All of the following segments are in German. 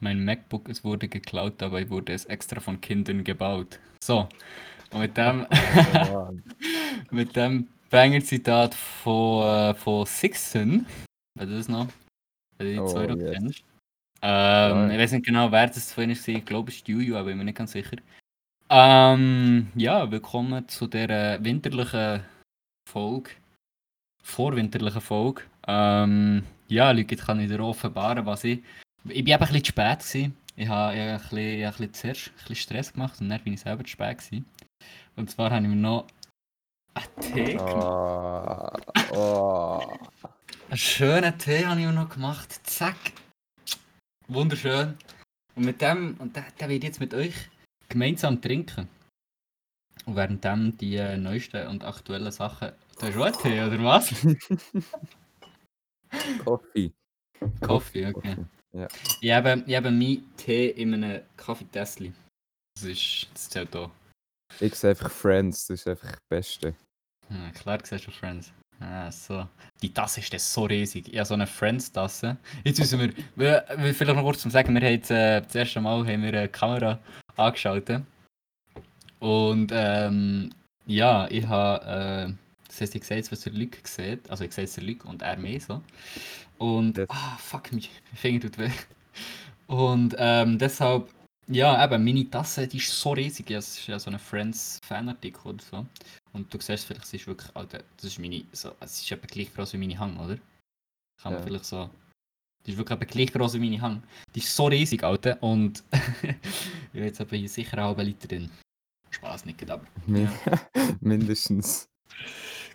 mein MacBook, es wurde geklaut, dabei wurde es extra von Kindern gebaut. So, und mit dem, Oh mit dem Banger-Zitat von, von Sixten, wenn du das noch, du die Oh, zwei noch yes. kennst. Ähm, Ja. ich weiß nicht genau, wer das vorhin war, ich glaube, es ist Juju, aber ich bin mir nicht ganz sicher. Ähm, ja, willkommen zu der winterlichen Folge, vorwinterlichen Folge. Ähm, ja, Leute, jetzt kann ich dir offenbaren, was ich... Ich bin eben ein bisschen zu spät gewesen. Ich habe, ich habe, ein bisschen, ich habe ein bisschen zuerst ein bisschen Stress gemacht und dann bin ich selber zu spät gewesen. Und zwar habe ich mir noch einen Tee gemacht. Oh, oh. Einen schönen Tee habe ich mir noch gemacht. Zack. Wunderschön. Und mit dem, und den, den werde ich jetzt mit euch gemeinsam trinken. Und währenddem die äh, neuesten und aktuellen Sachen. Du hast auch Tee, oder was? Coffee. Kaffee, okay. Ja. Ich habe, ich habe meinen Tee in einem Kaffeetässchen. Das ist. Das zählt auch. Ich sehe einfach Friends, das ist einfach das Beste. Ja, klar, siehst du Friends. Ah, so. Die Tasse ist das so riesig. Ich habe so eine Friends-Tasse. Jetzt müssen wir, wir, wir- vielleicht noch kurz zum Sagen, wir haben jetzt, äh, das erste Mal haben wir eine Kamera angeschaltet. Und ähm, ja, ich habe, äh, das heisst, ich sehe jetzt, was der Luc sieht. Also ich sehe jetzt der Luc und er mehr so. Und, Yes. ah, fuck, mein Finger tut weh. Und ähm, deshalb, ja, eben, meine Tasse, die ist so riesig. Ja, es ist ja so ein Friends-Fanartikel oder so. Und du siehst vielleicht, es ist wirklich, Alter, das ist meine, so, es ist etwa gleich groß wie meine Hang, oder? Kann man Ja. vielleicht so. Die ist wirklich gleich groß wie meine Hang. Die ist so riesig, Alter. Und ich habe jetzt hier sicher einen halben Liter drin. Spaß nicht, aber. Min Mindestens.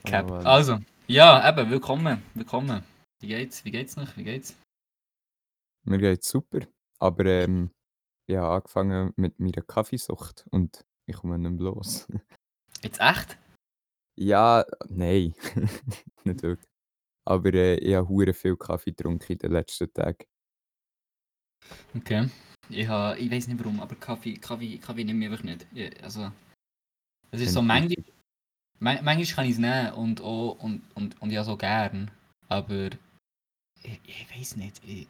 Cap. Mann. also, ja, eben, willkommen, willkommen. Wie geht's? Wie geht's noch? Wie geht's? Mir geht's super. Aber ähm, ich habe angefangen mit meiner Kaffeesucht und ich komme nicht mehr los. Jetzt echt? ja, nein. nicht wirklich. Aber äh, ich habe hure viel Kaffee getrunken in den letzten Tagen. Okay. Ich, ha, ich weiß nicht warum, aber Kaffee, Kaffee, Kaffee nehme ich einfach nicht. Ja, Also, es ist so, manchmal, man- manchmal kann ich es nehmen und, auch, und, und, und ja so gern, aber ich, ich weiß nicht. Ich,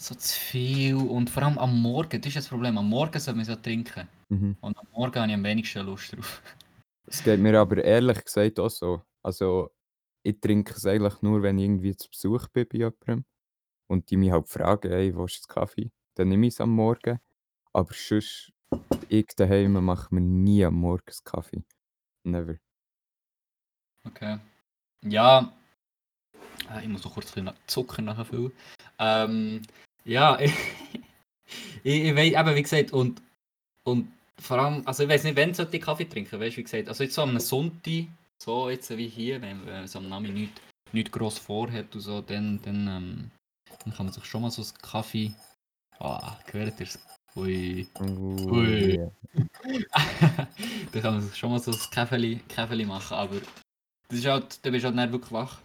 so zu viel und vor allem am Morgen, das ist das Problem. Am Morgen soll man so trinken Mhm. und am Morgen habe ich am wenigsten Lust drauf. Es geht mir aber ehrlich gesagt auch so. Also, ich trinke es eigentlich nur, wenn ich irgendwie zu Besuch bin bei jemandem. Und die mich halt fragen, hey, wo ist das Kaffee? Dann nehme ich es am Morgen. Aber sonst, ich daheim mache mir nie am Morgen Kaffee. Never. Okay. Ja. Äh, Ich muss noch kurz ein bisschen Zucker nachfüllen. Ähm, ja, ich, ich, weiß, eben wie gesagt, und, und vor allem, also ich weiß nicht, wann sollte ich Kaffee trinken, weißt du, wie gesagt. Also jetzt so am Sonntag, so jetzt wie hier, wenn man so am Nami nichts nicht gross vorhat und so, dann, dann, ähm, dann kann man sich schon mal so einen Kaffee. Ah, gehört ihr's? Ui. Ui. yeah. da kann man schon mal so ein Käfeli, Käfeli machen, aber das ist halt, da bist du halt nicht wirklich wach.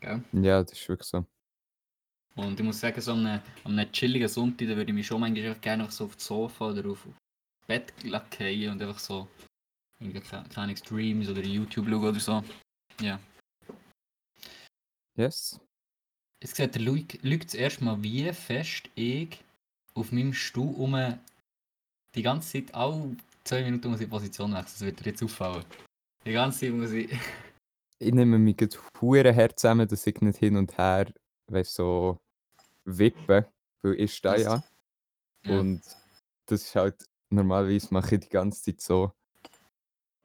Gell? Ja, das ist wirklich so. Und ich muss sagen, so an einem, an einem chilligen Sonntag, da würde ich mich schon manchmal gerne so auf das Sofa oder auf das Bett fallen und einfach so keine, Streams oder YouTube schauen oder so. Ja. Yes. Jetzt sieht der Luke, Luke zuerst mal, wie fest ich auf meinem Stuhl um die ganze Zeit, alle zwei Minuten muss ich die Position wechseln. Das wird dir jetzt auffallen. Die ganze Zeit muss ich... Ich nehme mich gerade hure her zusammen, dass ich nicht hin und her, weißt so wippen, weil ich stehe ja. Und das ist halt, normalerweise mache ich die ganze Zeit so.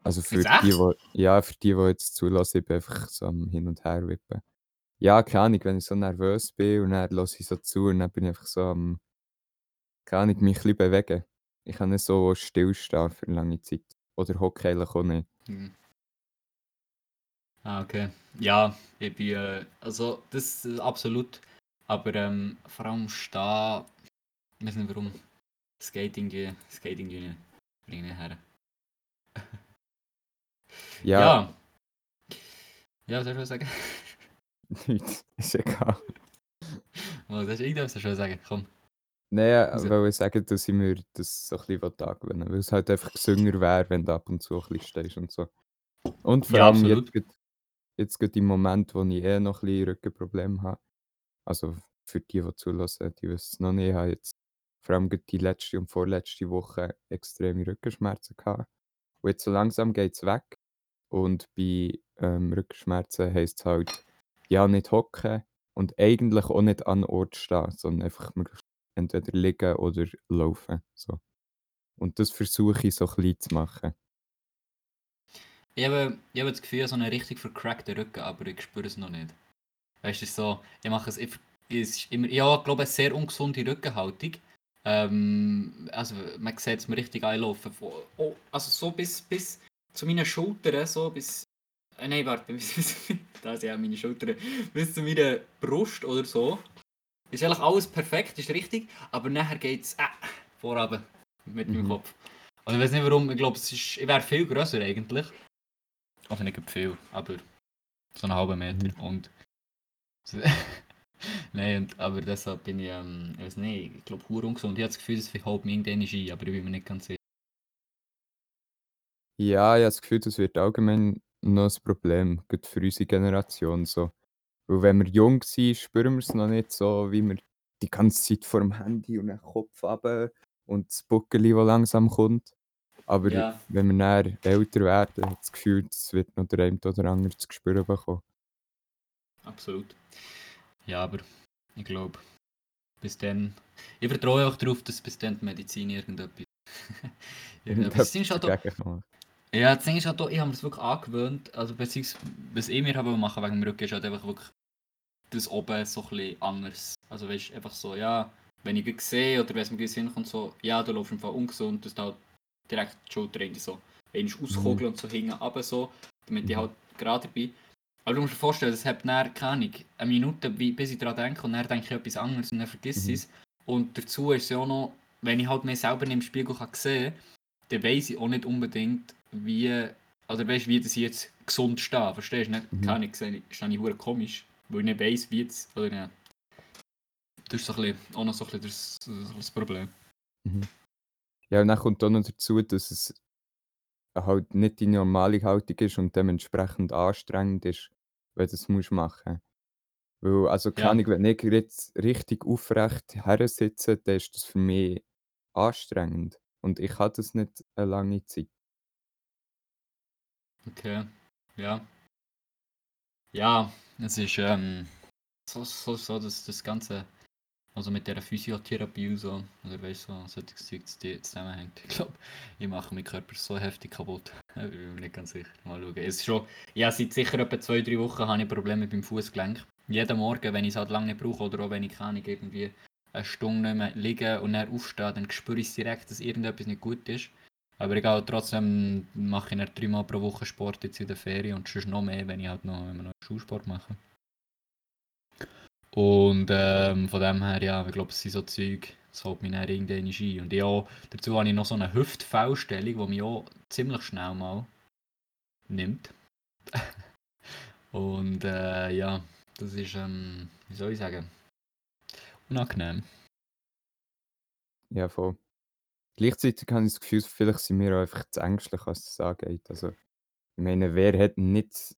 Also für Jetzt die, echt? wo, ja, für die, die jetzt zulassen, ich bin einfach so am Hin und Her wippen. Ja, keine Ahnung, wenn ich so nervös bin und dann lasse ich so zu und dann bin ich einfach so am, keine Ahnung, mich ein bisschen bewegen. Ich kann nicht so stillstehen für lange Zeit. Oder eigentlich auch nicht. Hm. Ah, okay. Ja, ich bin, äh, also das ist absolut. Aber ähm, vor allem stehen, ich weiß nicht warum, Skating, die, Skating nicht her. Ja, Ja. Ja, was soll ich sagen? nichts, ist egal. Was hast du irgendwas schon sagen? Komm. Nein, Also- weil ich sagen, dass ich mir das so ein bisschen angewöhnen will. Weil es halt einfach gesünder wäre, wenn du ab und zu ein bisschen stehst und so. Und vor Ja, allem absolut. jetzt, grad- jetzt gerade im Moment, wo ich eh noch ein bisschen Rückenprobleme habe. Also für die, die zulassen, die wissen es noch nicht, ich habe jetzt vor allem die letzte und vorletzte Woche extreme Rückenschmerzen gehabt. Und jetzt so langsam geht es weg. Und bei ähm, Rückenschmerzen heisst es halt, ja, nicht hocken und eigentlich auch nicht an Ort stehen, sondern einfach entweder liegen oder laufen. So. Und das versuche ich so klein zu machen. Ich habe, ich habe das Gefühl, so einen richtig vercrackten Rücken, aber ich spüre es noch nicht. Weißt du, so, ich mache es, ich, ist immer, ich glaube, eine sehr ungesunde Rückenhaltung. Ähm, also, man sieht es mir richtig einlaufen. Oh, also, so bis, bis zu meinen Schultern, so bis. Äh, nein, warte, bis, bis, da sind ja meine Schultern. Bis zu meiner Brust oder so. Ist eigentlich alles perfekt, ist richtig, aber nachher geht es äh, vorab mit mhm. meinem Kopf. Also, ich weiß nicht warum, ich glaube, ich wäre viel grösser eigentlich. Also nicht viel, aber so einen halben Meter. Mhm. Und. Nein, aber deshalb bin ich, ähm, ich weiß nicht, ich glaube, hure ungesund. Ich habe das Gefühl, das verhaut mir irgendeine ein, aber ich bin mir nicht ganz sicher. Ja, ich habe das Gefühl, das wird allgemein noch ein Problem, gerade für unsere Generation so. Weil wenn wir jung sind, spüren wir es noch nicht so, wie wir die ganze Zeit vor dem Handy und den Kopf haben und das Buckeli, das langsam kommt. Aber ja. wenn wir dann älter werden, hat das Gefühl, es wird noch der eine oder andere zu spüren bekommen. Absolut. Ja, aber ich glaube, bis dann. Ich vertraue auch darauf, dass bis dann die Medizin irgendetwas. irgendetwas das halt auch, ja, das Ding ist halt auch, ich habe mir das wirklich angewöhnt. Also, beziehungsweise, was ich mir habe machen wegen dem Rücken, ist halt einfach wirklich das oben so ein bisschen anders. Also, weißt du, einfach so, ja, wenn ich sehe oder wenn es mir gesehen kommt, so, ja, du läufst einfach ungesund, dass du halt direkt die Schulter irgendwie so einmal auskugeln mhm. und so hinten runter, so, damit ich mhm. halt gerade bin. Aber du musst dir vorstellen, das hat dann, keine Ahnung, eine Minute, bis ich daran denke und dann denke ich etwas anderes und dann vergiss mhm. es. Und dazu ist es ja auch noch, wenn ich halt mir selber im Spiegel kann sehen kann, dann weiß ich auch nicht unbedingt, wie, oder weißt wie das jetzt gesund steht. Verstehst du? Mhm. Keine Ahnung, stehe ich komisch, weil ich nicht weiß, wie es, oder nicht. Das ist so ein bisschen, auch noch so ein bisschen das, das Problem. Mhm. Ja, und dann kommt auch noch dazu, dass es halt nicht die normale Haltung ist und dementsprechend anstrengend ist, wenn du das musst machen Weil, also keine Ja. Ahnung, wenn ich jetzt richtig aufrecht sitze, dann ist das für mich anstrengend und ich habe das nicht eine lange Zeit. Okay, ja. Ja, es ist ähm, so, so, so dass das Ganze also mit der Physiotherapie und so, oder weißt du, so, solche Zeug zusammenhängt. Ich glaube, ich mache meinen Körper so heftig kaputt. ich bin mir nicht ganz sicher. Mal schauen. Es ist schon, ja, seit sicher etwa zwei, drei Wochen habe ich Probleme beim Fußgelenk. Jeden Morgen, wenn ich es halt lange nicht brauche oder auch wenn ich kann, irgendwie eine Stunde nicht mehr liegen und dann aufstehe, dann spüre ich direkt, dass irgendetwas nicht gut ist. Aber egal, trotzdem mache ich nicht dreimal pro Woche Sport jetzt in der Ferien und sonst noch mehr, wenn ich halt noch, wenn noch Schulsport mache. Und ähm, von dem her, ja, ich glaube, es sind so Zeug, das holt mich dann irgendwann ein. Und ja, dazu habe ich noch so eine Hüftfellstellung, die mich auch ziemlich schnell mal nimmt. Und äh, ja, das ist, ähm, wie soll ich sagen, unangenehm. Ja, voll. Gleichzeitig habe ich das Gefühl, vielleicht sind wir auch einfach zu ängstlich, was das angeht. Also, ich meine, wer hat nicht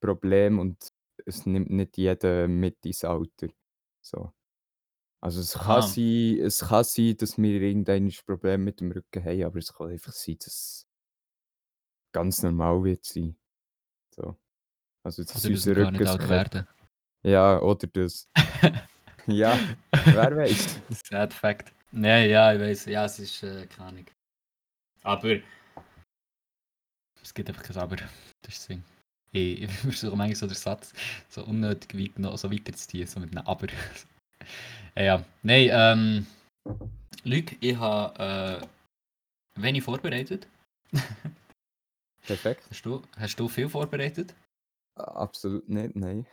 Problem und es nimmt nicht jeder mit ins Alter. So. Also es kann sein es kann sein, dass wir irgendein Problem mit dem Rücken haben, aber es kann einfach sein, dass es ganz normal wird sein. So. Also, dass dass unser gar nicht werden. Ja, oder das. Ja, wer weiß. Sad Fact. Nein, ja, ich weiß. Ja, es ist äh, keine Ahnung. Aber es gibt einfach kein Aber. Das ist das Ding. Ich, ich versuche manchmal so den Satz so unnötig weit noch so weiterzuziehen, so mit einem Aber. ja, ja. Nein, ähm, Luc, ich habe äh, wenig vorbereitet. Perfekt. Hast du, hast du viel vorbereitet? Absolut nicht, nein.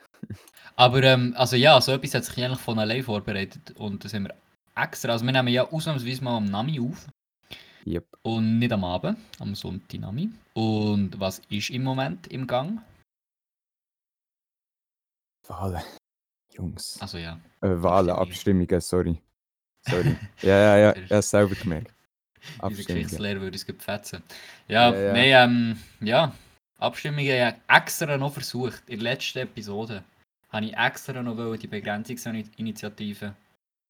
Aber ähm, also ja, so etwas hat sich eigentlich von allein vorbereitet und das haben wir extra, also wir nehmen ja ausnahmsweise mal am Nami auf. Yep. Und nicht am Abend, am Sonntag Nami. Und was ist im Moment im Gang? Wahlen. Jungs. Also ja. Äh, Wahlen, Abstimmungen, sorry. Sorry. ja, ja, ja, hat selber gemerkt. Diese Geschichtslehrer würde es gepfetzen. Ja, ja, ja. nein, ähm, ja. Abstimmungen ja extra noch versucht, in der letzten Episode. habe ich extra noch die Begrenzungsinitiative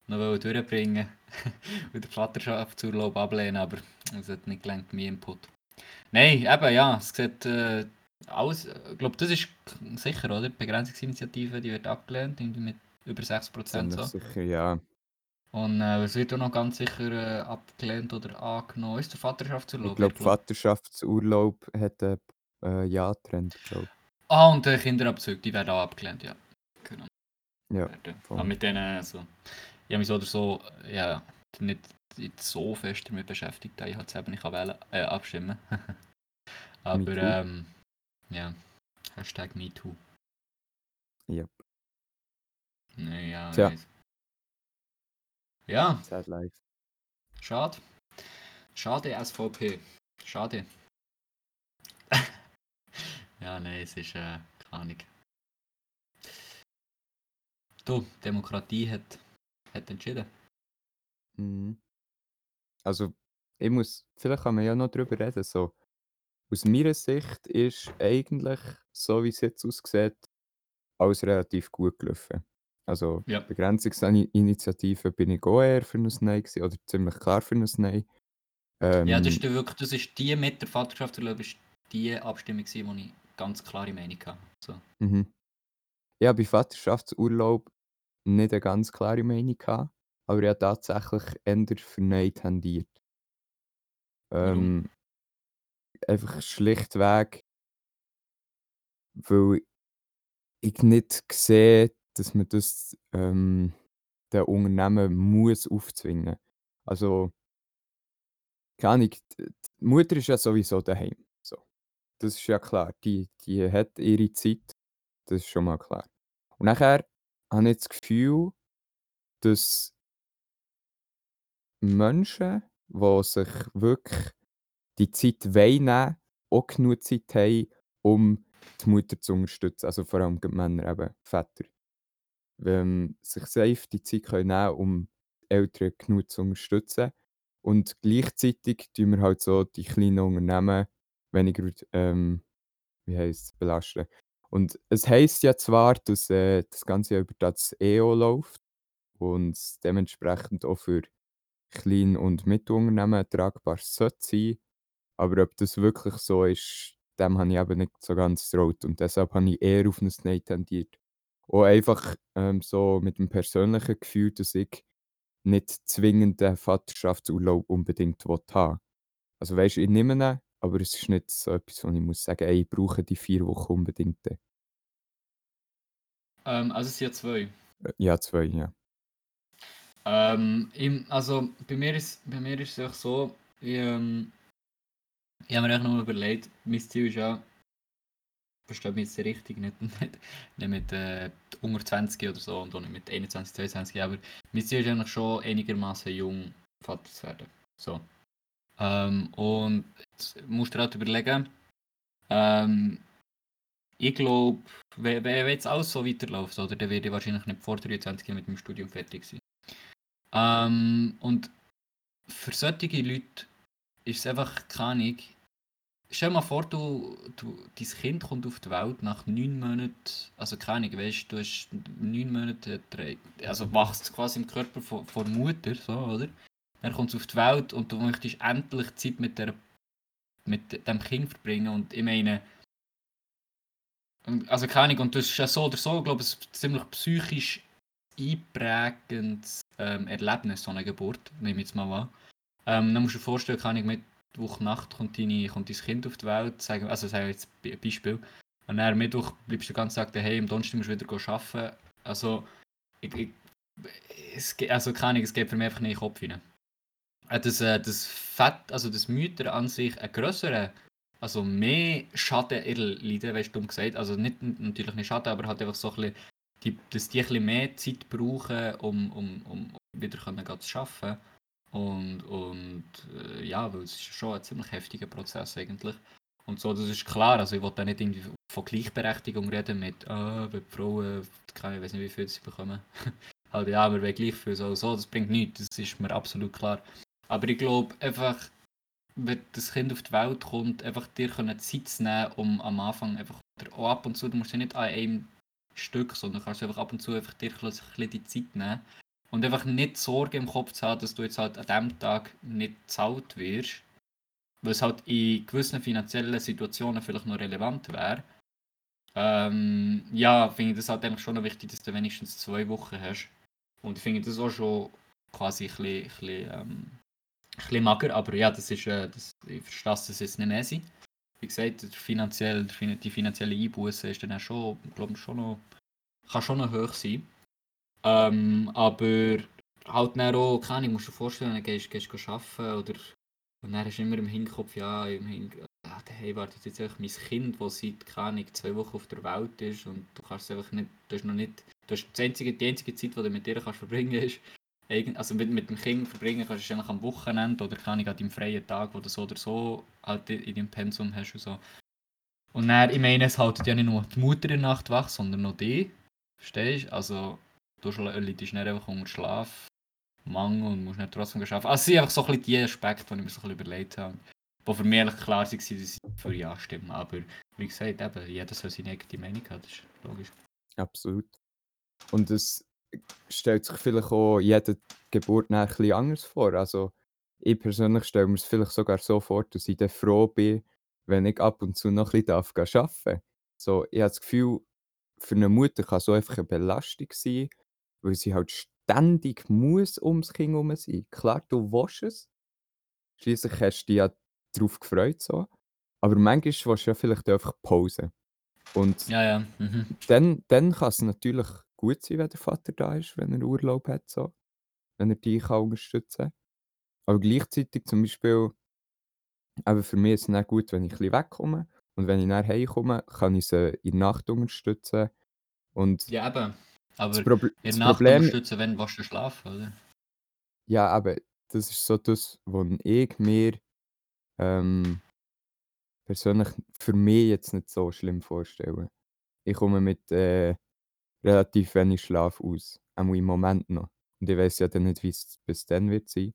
noch durchbringen und den Vaterschaftsurlaub ablehnen, aber es hat nicht gelangt, mein Input. Nein, eben, ja, es sieht äh, alles, ich glaube, das ist sicher, oder? Die Begrenzungsinitiative, die wird abgelehnt, mit über 6%. Ziemlich So. sicher, ja. Und äh, es wird auch noch ganz sicher äh, abgelehnt oder angenommen. Ist der Vaterschaftsurlaub? Ich glaube, Ich glaub- Vaterschaftsurlaub hat einen äh, Ja-Trend, glaube Ah, und der Kinderabzug, die werden auch abgelehnt, ja. Genau. Ja, Werden. Aber mit denen, also, ich habe mich so oder so, ja, nicht, nicht so fest damit beschäftigt, ich halt selber nicht kann wählen, äh, abstimmen. Aber, ähm, ja, Hashtag MeToo. Yep. Ja, Tja. weiss. Ja, Sad Life. schade. Schade, SVP. Schade. ja, nein, es ist, äh, keine Ahnung. Du, Demokratie hat, hat entschieden. Mhm. Also, ich muss, vielleicht kann man ja noch drüber reden. So, aus meiner Sicht ist eigentlich, so wie es jetzt aussieht, alles relativ gut gelaufen. Also, Ja. Begrenzungsinitiative bin ich auch eher für ein Nein gewesen, oder ziemlich klar für ein Nein. Ähm, Ja, das ist der wirklich, das ist die mit der Vaterschaftsurlaub, ist die Abstimmung gewesen, wo ich ganz klare Meinung hatte. So. Mhm. Ja, bei Vaterschaftsurlaub nicht eine ganz klare Meinung gehabt, aber ich habe tatsächlich eher für Nein tendiert. Ähm, einfach schlichtweg, weil ich nicht sehe, dass man das ähm, den Unternehmen muss aufzwingen. Also, keine Ahnung, die Mutter ist ja sowieso daheim. So. Das ist ja klar. Die, die hat ihre Zeit. Das ist schon mal klar. Und nachher habe ich das Gefühl, dass Menschen, die sich wirklich die Zeit nehmen, auch genug Zeit haben, um die Mutter zu unterstützen. Also vor allem die Männer, eben Väter. Wenn sich safe die Zeit können nehmen um die Eltern genug zu unterstützen. Und gleichzeitig tun wir halt so die kleinen Unternehmen weniger, ähm, wie heisst belasten. Und es heisst ja zwar, dass äh, das Ganze über das EO läuft und dementsprechend auch für Klein- und Mittelunternehmen tragbar sollte sein. Aber ob das wirklich so ist, dem habe ich eben nicht so ganz traut. Und deshalb habe ich eher auf ein Nein tendiert. Auch einfach ähm, so mit dem persönlichen Gefühl, dass ich nicht zwingend den Vaterschaftsurlaub unbedingt haben Also weißt ich nehme ihn, aber es ist nicht so etwas, wo ich muss sagen, ey, ich brauche die vier Wochen unbedingt. Äh, Ähm, also es sind ja zwei. Ja, zwei, ja. Ähm, im, also bei mir ist bei mir ist es auch so, ich, ähm, ich habe mir echt noch überlegt, mein Ziel ist ja, versteht mich jetzt richtig, nicht, nicht, nicht mit äh, unter 20 oder so und auch nicht mit 21, 22, aber mein Ziel ist eigentlich schon einigermaßen jung Vater zu werden. So. Ähm, und jetzt musst du dir halt überlegen, ähm, ich glaube, wenn, wenn jetzt alles so weiterläuft, oder, dann werde ich wahrscheinlich nicht vor 23 mit dem Studium fertig sein. Ähm, und für solche Leute ist es einfach keine. Stell dir mal vor, du, du, dein Kind kommt auf die Welt nach neun Monaten, also keine Ahnung, du, hast neun Monate, also wachst quasi im Körper von, von Mutter, so, oder? Dann kommt es auf die Welt und du möchtest endlich Zeit mit, der, mit dem Kind verbringen und ich meine, also keine Ahnung, und das ist ja so oder so, glaube ich, ein ziemlich psychisch einprägendes ähm, Erlebnis, so eine Geburt, nehme ich jetzt mal an. Ähm, dann musst du dir vorstellen, kann ich Mittwoch Nacht kommt, deine, kommt dein Kind auf die Welt, sagen, also sagen wir jetzt ein Beispiel, und dann Mittwoch bleibst du den ganzen Tag daheim, am Donnerstag musst du wieder arbeiten. Also, ich, ich, es, also keine Ahnung, es geht für mich einfach nicht in den Kopf rein. Äh, Das, äh, das Fett, also das Mütter an sich, einen grösseren, also mehr Schaden erleiden, weißt du, gesagt. Also nicht natürlich nicht Schaden, aber halt einfach so ein bisschen, die, dass die ein bisschen mehr Zeit brauchen, um, um, um wieder können zu arbeiten. Und, und äh, ja, weil es ist schon ein ziemlich heftiger Prozess eigentlich. Und so, das ist klar, also ich wollte da nicht irgendwie von Gleichberechtigung reden mit, ah, die Frauen, ich weiß nicht wie viel sie bekommen. halt ja, wir wollen gleich viel, so, so, das bringt nichts, das ist mir absolut klar. Aber ich glaube einfach, wenn das Kind auf die Welt kommt, einfach dir können Zeit zu nehmen, um am Anfang einfach, auch ab und zu, du musst ja nicht an einem Stück, sondern kannst einfach ab und zu einfach dir ein bisschen die Zeit nehmen und einfach nicht Sorge im Kopf zu haben, dass du jetzt halt an dem Tag nicht zahlt wirst, weil es halt in gewissen finanziellen Situationen vielleicht noch relevant wäre. Ähm, ja, finde ich das halt eigentlich schon wichtig, dass du wenigstens zwei Wochen hast. Und ich finde das auch schon quasi ein bisschen, ein bisschen, ähm, bisschen mager, aber ja, das ist, äh, das, ich verstehe, dass es jetzt nicht mehr sein. Wie gesagt, finanziell, die finanzielle Einbuße ist dann auch schon, glaube schon noch, kann schon noch hoch sein. Ähm, aber halt dann auch, keine Ahnung, musst dir vorstellen, dann gehst du arbeiten oder und dann hast du immer im Hinterkopf, ja, im Hinterkopf, ah, hey, wartet jetzt einfach mein Kind, das seit, keine Ahnung, zwei Wochen auf der Welt ist und du kannst es einfach nicht, du hast noch nicht, du hast die einzige, die einzige Zeit, die du mit dir kannst verbringen ist, also mit, mit dem Kind verbringen kannst du eigentlich am Wochenende oder keine Ahnung, an deinem freien Tag, wo du so oder so halt in deinem Pensum hast und so. Und dann, ich meine, es haltet ja nicht nur die Mutter in der Nacht wach, sondern noch die, verstehst du? Also, du leidest nicht einfach unter Schlafmangel und musst nicht trotzdem arbeiten. Also, es sind einfach so ein bisschen die Aspekte, die ich mir so ein bisschen überlegt habe, die für mich eigentlich klar waren, dass ich für Ja stimmen. Aber wie gesagt, eben, jeder soll seine eigene Meinung haben, das ist logisch. Absolut. Und es stellt sich vielleicht auch jede Geburt ein bisschen anders vor. Also, ich persönlich stelle mir es vielleicht sogar so vor, dass ich dann froh bin, wenn ich ab und zu noch ein bisschen arbeiten darf. So, ich habe das Gefühl, für eine Mutter kann so einfach eine Belastung sein, weil sie halt ständig muss ums Kind herum sein. Klar, du willst es. Schließlich hast du dich ja darauf gefreut. So. Aber manchmal willst du ja vielleicht einfach Pause. Und Ja, ja. Mhm. dann, dann kann es natürlich gut sein, wenn der Vater da ist, wenn er Urlaub hat, so. wenn er dich kann unterstützen kann. Aber gleichzeitig zum Beispiel, aber für mich ist es nicht gut, wenn ich ein bisschen wegkomme. Und wenn ich nach Hause komme, kann ich sie in der Nacht unterstützen. Und Ja, eben. das, Aber Proble in das der Nacht Problem, unterstützen, wenn du schlafen, oder? ja, aber das ist so das, was ich mir ähm, persönlich für mich jetzt nicht so schlimm vorstelle. Ich komme mit äh, relativ wenig Schlaf aus. Auch im Moment noch. Und ich weiß ja dann nicht, wie es bis dann wird sein.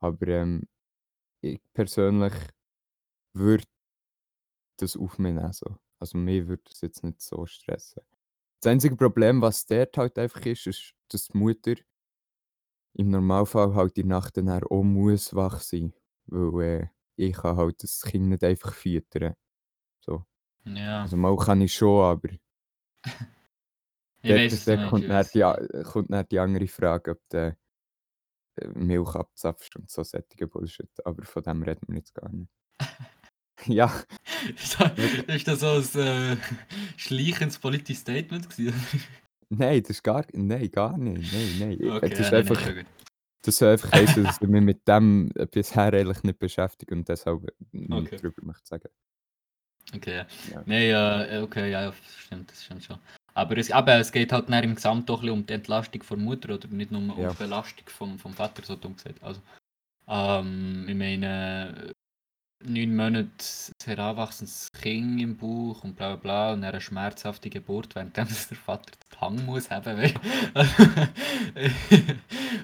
Aber ähm, ich persönlich würde das auf mich nehmen. So. Also mir würde das jetzt nicht so stressen. Das einzige Problem, was dort halt einfach ist, ist, dass die Mutter im Normalfall halt die Nacht dann auch muss wach sein. Weil äh, ich kann halt das Kind nicht einfach füttern. So. Ja. Also mal kann ich schon, aber Dort nicht. kommt, dann die, nicht. kommt dann die andere Frage, ob du äh, Milch abzapfst und so solche Bullshit. Aber von dem reden wir jetzt gar nicht. ja, Ist das, so ein äh, schleichendes politisches Statement gewesen? Nein, das ist gar, nein, gar nicht. Nein, nein. Okay, Das ja, ist dann ist einfach, das soll einfach heißen, dass ich mich mit dem äh, bisher eigentlich nicht beschäftigt und deshalb nichts Okay. darüber möchte sagen. Okay, ja. Ja. Nein, ja, okay, ja, ja, stimmt, das stimmt schon. Aber es, aber es geht halt dann im Gesamt ein bisschen um die Entlastung der Mutter oder nicht nur um Ja. die Belastung vom, vom Vater, so dumm gesagt. Also, ähm, ich meine, neun Monate heranwachsendes Kind im Bauch und bla bla bla und eine schmerzhafte Geburt, während der Vater den Hang muss haben.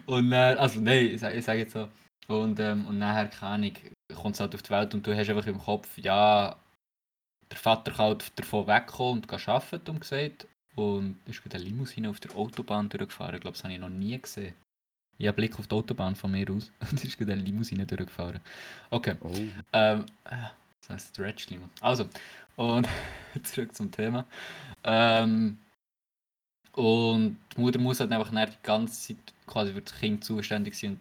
und dann, also nein, ich sage ich sag jetzt so. Und, ähm, und nachher, keine Ahnung, kommt es halt auf die Welt und du hast einfach im Kopf, ja, der Vater kann halt davon wegkommen und gehen arbeiten, dumm gesagt. Und ist mit der Limousine auf der Autobahn durchgefahren. Ich glaube, das habe ich noch nie gesehen. Ich habe Blick auf die Autobahn von mir aus und ist gerade eine Limousine durchgefahren. Okay, Oh. ähm, äh, das heißt Stretch Limo. Also, und zurück zum Thema. Ähm, und die Mutter muss halt einfach die ganze Zeit quasi für das Kind zuständig sein. Und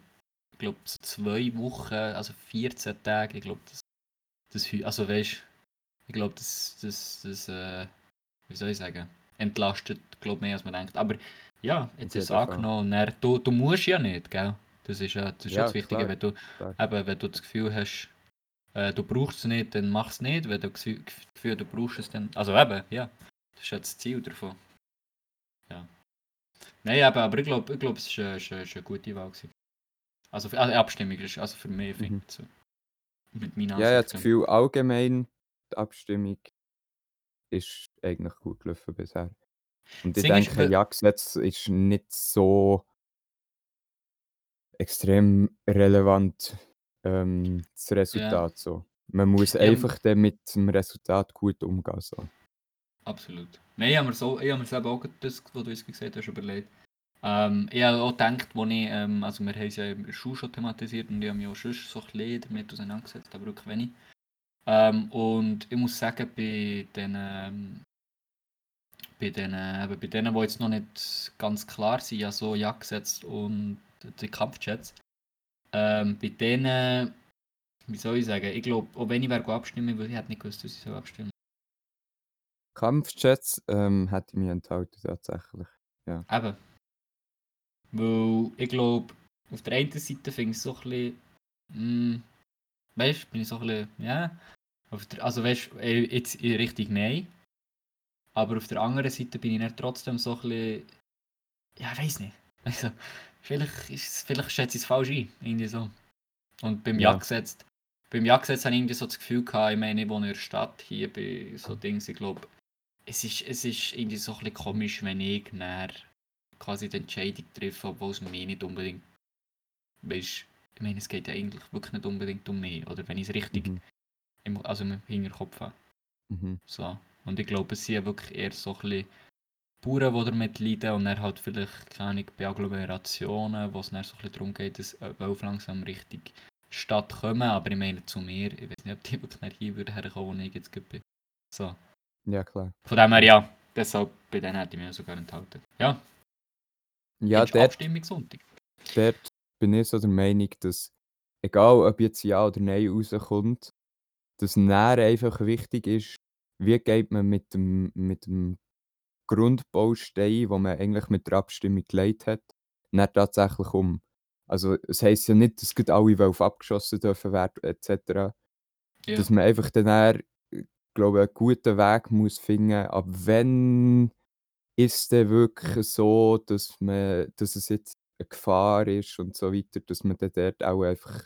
ich glaube, so zwei Wochen, also 14 Tage, ich glaube, das, das, also weißt ich glaube, das, das, das, äh, wie soll ich sagen, entlastet, glaube mehr, als man denkt. Aber ja, jetzt ist es angenommen. Dann, du, du musst ja nicht, gell? Das ist ja das, ist ja das Wichtige, klar. wenn du, Klar. eben, wenn du das Gefühl hast, äh, du brauchst es nicht, dann mach es nicht. Wenn du das Gefühl, du brauchst es, dann. Also eben, ja. Das ist ja das Ziel davon. Ja. Nein, eben, aber ich glaube, ich glaub, es war eine, ist eine, eine gute Wahl. Gewesen. Also, für- also Abstimmung ist also für mich, finde Mhm. ich, so. Mit meiner Ja, ich habe das. Gefühl, allgemein die Abstimmung ist eigentlich gut gelaufen bisher. Und ich ist, denke, weil- Ja-Gesetz ist nicht so extrem relevant, ähm, das Resultat. So. Man muss Ja, einfach dann mit dem Resultat gut umgehen. So. absolut. Nein, ich habe mir, so, ich habe mir selber auch das, was du jetzt gesagt hast, überlegt. Ähm, ich habe auch gedacht, wo ich, ähm, also wir haben es ja im Schuh schon thematisiert und ich habe mich auch schon so ein bisschen damit auseinandergesetzt, aber wirklich wenig. Ähm, und ich muss sagen, bei den, ähm, bei den, eben bei denen, die jetzt noch nicht ganz klar sind, ja so Jagdgesetz und die Kampfjets, ähm, bei denen, wie soll ich sagen, ich glaube, auch wenn ich wäre abstimmen würde, ich hätte nicht gewusst, dass ich so abstimmen Kampfjets ähm, hätte ich mich enthalten tatsächlich. Ja. Eben. Weil ich glaube, auf der einen Seite finde ich es so ein bisschen. Mm, weißt du, bin ich so ein bisschen. Ja. Der, also weißt du, jetzt in Richtung Nein. Aber auf der anderen Seite bin ich dann trotzdem so ein bisschen. Ja, ich weiß nicht. Also, vielleicht, ist, vielleicht schätze ich es falsch ein. Irgendwie so. Und beim Ja. Jagdgesetz. Beim Jagdgesetz habe ich irgendwie so das Gefühl gehabt, ich meine, ich wohne in der Stadt, hier bei so Dings, ich glaube, es ist, es ist irgendwie so ein bisschen komisch, wenn ich dann quasi die Entscheidung treffe, obwohl es mir nicht unbedingt. Weißt ich meine, es geht ja eigentlich wirklich nicht unbedingt um mich. Oder wenn ich es richtig Mhm. im, also im Hinterkopf habe. Mhm. So. Und ich glaube, es sind ja wirklich eher so ein bisschen Bauern, die damit leiden und dann halt vielleicht, keine Ahnung, bei Agglomerationen, wo es dann so ein bisschen darum geht, dass äh, Wölfe langsam Richtung Stadt kommen. Aber ich meine, zu mir, ich weiß nicht, ob die wirklich nicht hier würden herkommen, wo ich jetzt bin. So. Ja, klar. Von dem her, ja. Deshalb, bei denen hätte ich mich sogar enthalten. Ja, Ja, Findest du dort, Abstimmung Sonntag. dort bin ich so der Meinung, dass, egal ob jetzt Ja oder Nein rauskommt, dass näher einfach wichtig ist, wie geht man mit dem, mit dem Grundbaustein, wo man eigentlich mit der Abstimmung gelegt hat, dann tatsächlich um. Also es heisst ja nicht, dass alle Wölfe abgeschossen dürfen werden etc. Ja. Dass man einfach dann, eher, glaube einen guten Weg muss finden, ab wenn ist es denn wirklich so, dass man dass es jetzt eine Gefahr ist und so weiter, dass man dann dort auch einfach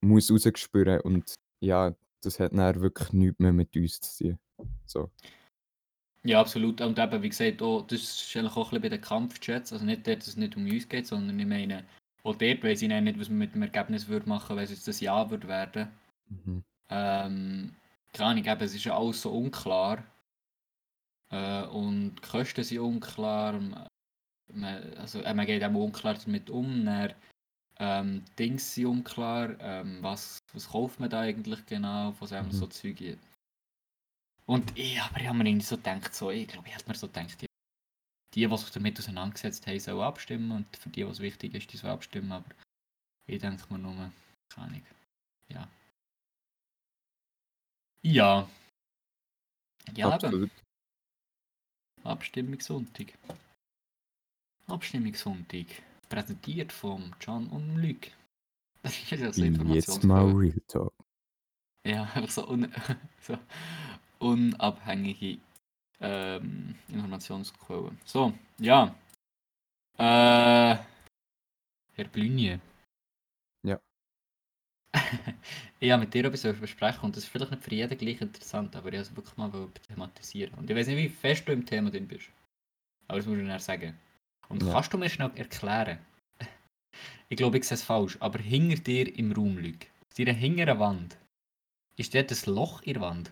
muss rausspüren und ja, das hat dann wirklich nichts mehr mit uns zu tun. So. Ja, absolut. Und eben, wie gesagt, auch, das ist eigentlich auch ein bisschen bei den Kampfjets. Also nicht dort, dass es nicht um uns geht, sondern ich meine, auch dort weiss ich nicht, was man mit dem Ergebnis würde machen, wenn es jetzt das Ja würde werden. Mhm. Ähm, keine Ahnung, eben, es ist ja alles so unklar. Äh, und die Kosten sind unklar. Man, also, äh, man geht auch unklar damit um. Dann, ähm, Dings sind unklar. Ähm, was, was kauft man da eigentlich genau? Von so, Mhm. so Zeug. Und ich, aber ich habe mir irgendwie so gedacht, so, ich glaube, ich hätte mir so gedacht, die, die, die sich damit auseinandergesetzt haben, sollen abstimmen und für die, was wichtig ist, die sollen abstimmen, aber ich denke mir nur, keine Ahnung. Ja. Ja. Ja, eben. Absolut. Abstimmung Sonntag. Abstimmung Sonntag. Präsentiert von Can und Luc. Das ist ja so Jetzt mal. Real Talk. Ja, einfach so, un so unabhängige ähm, Informationsquellen. So, ja. Äh, Herr Blünje. Ja. ich habe mit dir etwas besprechen und das ist vielleicht nicht für jeden gleich interessant, aber ich wollte es wirklich mal thematisieren. Und ich weiß nicht, wie fest du im Thema drin bist. Aber das muss ich dir sagen. Und Ja. kannst du mir schnell erklären? Ich glaube, ich sehe es falsch, aber hinter dir im Raum liegt, auf deiner hinteren Wand, ist dort ein Loch in der Wand?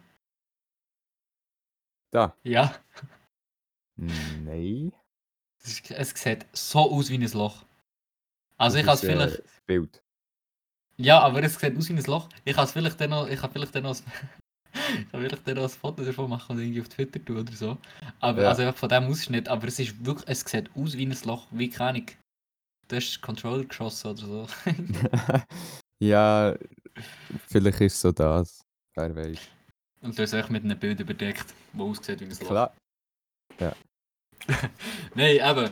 Da. Ja, Nein. es, es sieht so aus wie ein Loch. Also Das ich kann es äh, vielleicht... das Bild. Ja, aber es sieht aus wie ein Loch. Ich kann es vielleicht dann noch... Ich kann vielleicht dann noch... ich kann vielleicht dann noch ein Foto davon machen und irgendwie auf Twitter tun oder so. Aber Ja. also einfach von dem Ausschnitt. Aber es ist wirklich... Es sieht aus wie ein Loch. Wie keine Ahnung. Du hast Controller geschossen oder so. ja, vielleicht ist so das. Wer weiß. und du hast es mit einem Bild überdeckt, das aussieht wie ein Loch. Klar. Nein, eben.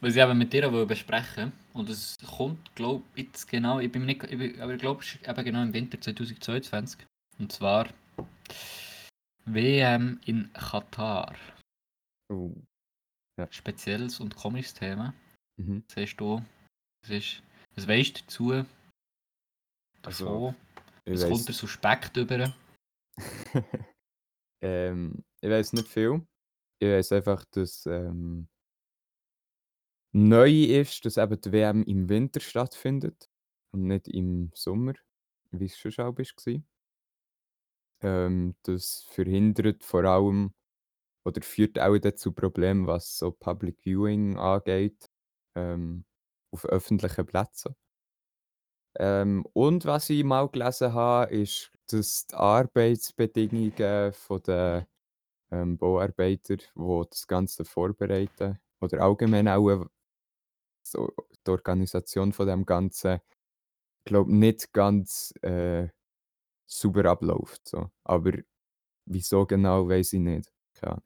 Was ich eben mit dir wollte besprechen und es kommt, glaube ich, jetzt genau, ich bin mir nicht, ich bin, aber ich glaube, es ist eben genau im Winter 2022. Und zwar WM in Katar. Oh. Spezielles und komisches Thema. Mhm. Siehst du, was ist, was weißt du dazu? Also, Davon? Was kommt dir suspekt über? ähm, ich weiß nicht viel. Ich weiß einfach, dass ähm, neu ist, dass eben die WM im Winter stattfindet und nicht im Sommer, wie es schon auch war. Ähm, das verhindert vor allem, oder führt auch dazu Problemen, was so Public Viewing angeht, ähm, auf öffentlichen Plätzen. Ähm, und was ich mal gelesen habe, ist, dass die Arbeitsbedingungen der ähm, Bauarbeiter, die das Ganze vorbereiten oder allgemein auch so die Organisation von dem Ganzen, glaube nicht ganz äh, sauber abläuft. So. Aber wieso genau, weiß ich nicht. Keine Ahnung.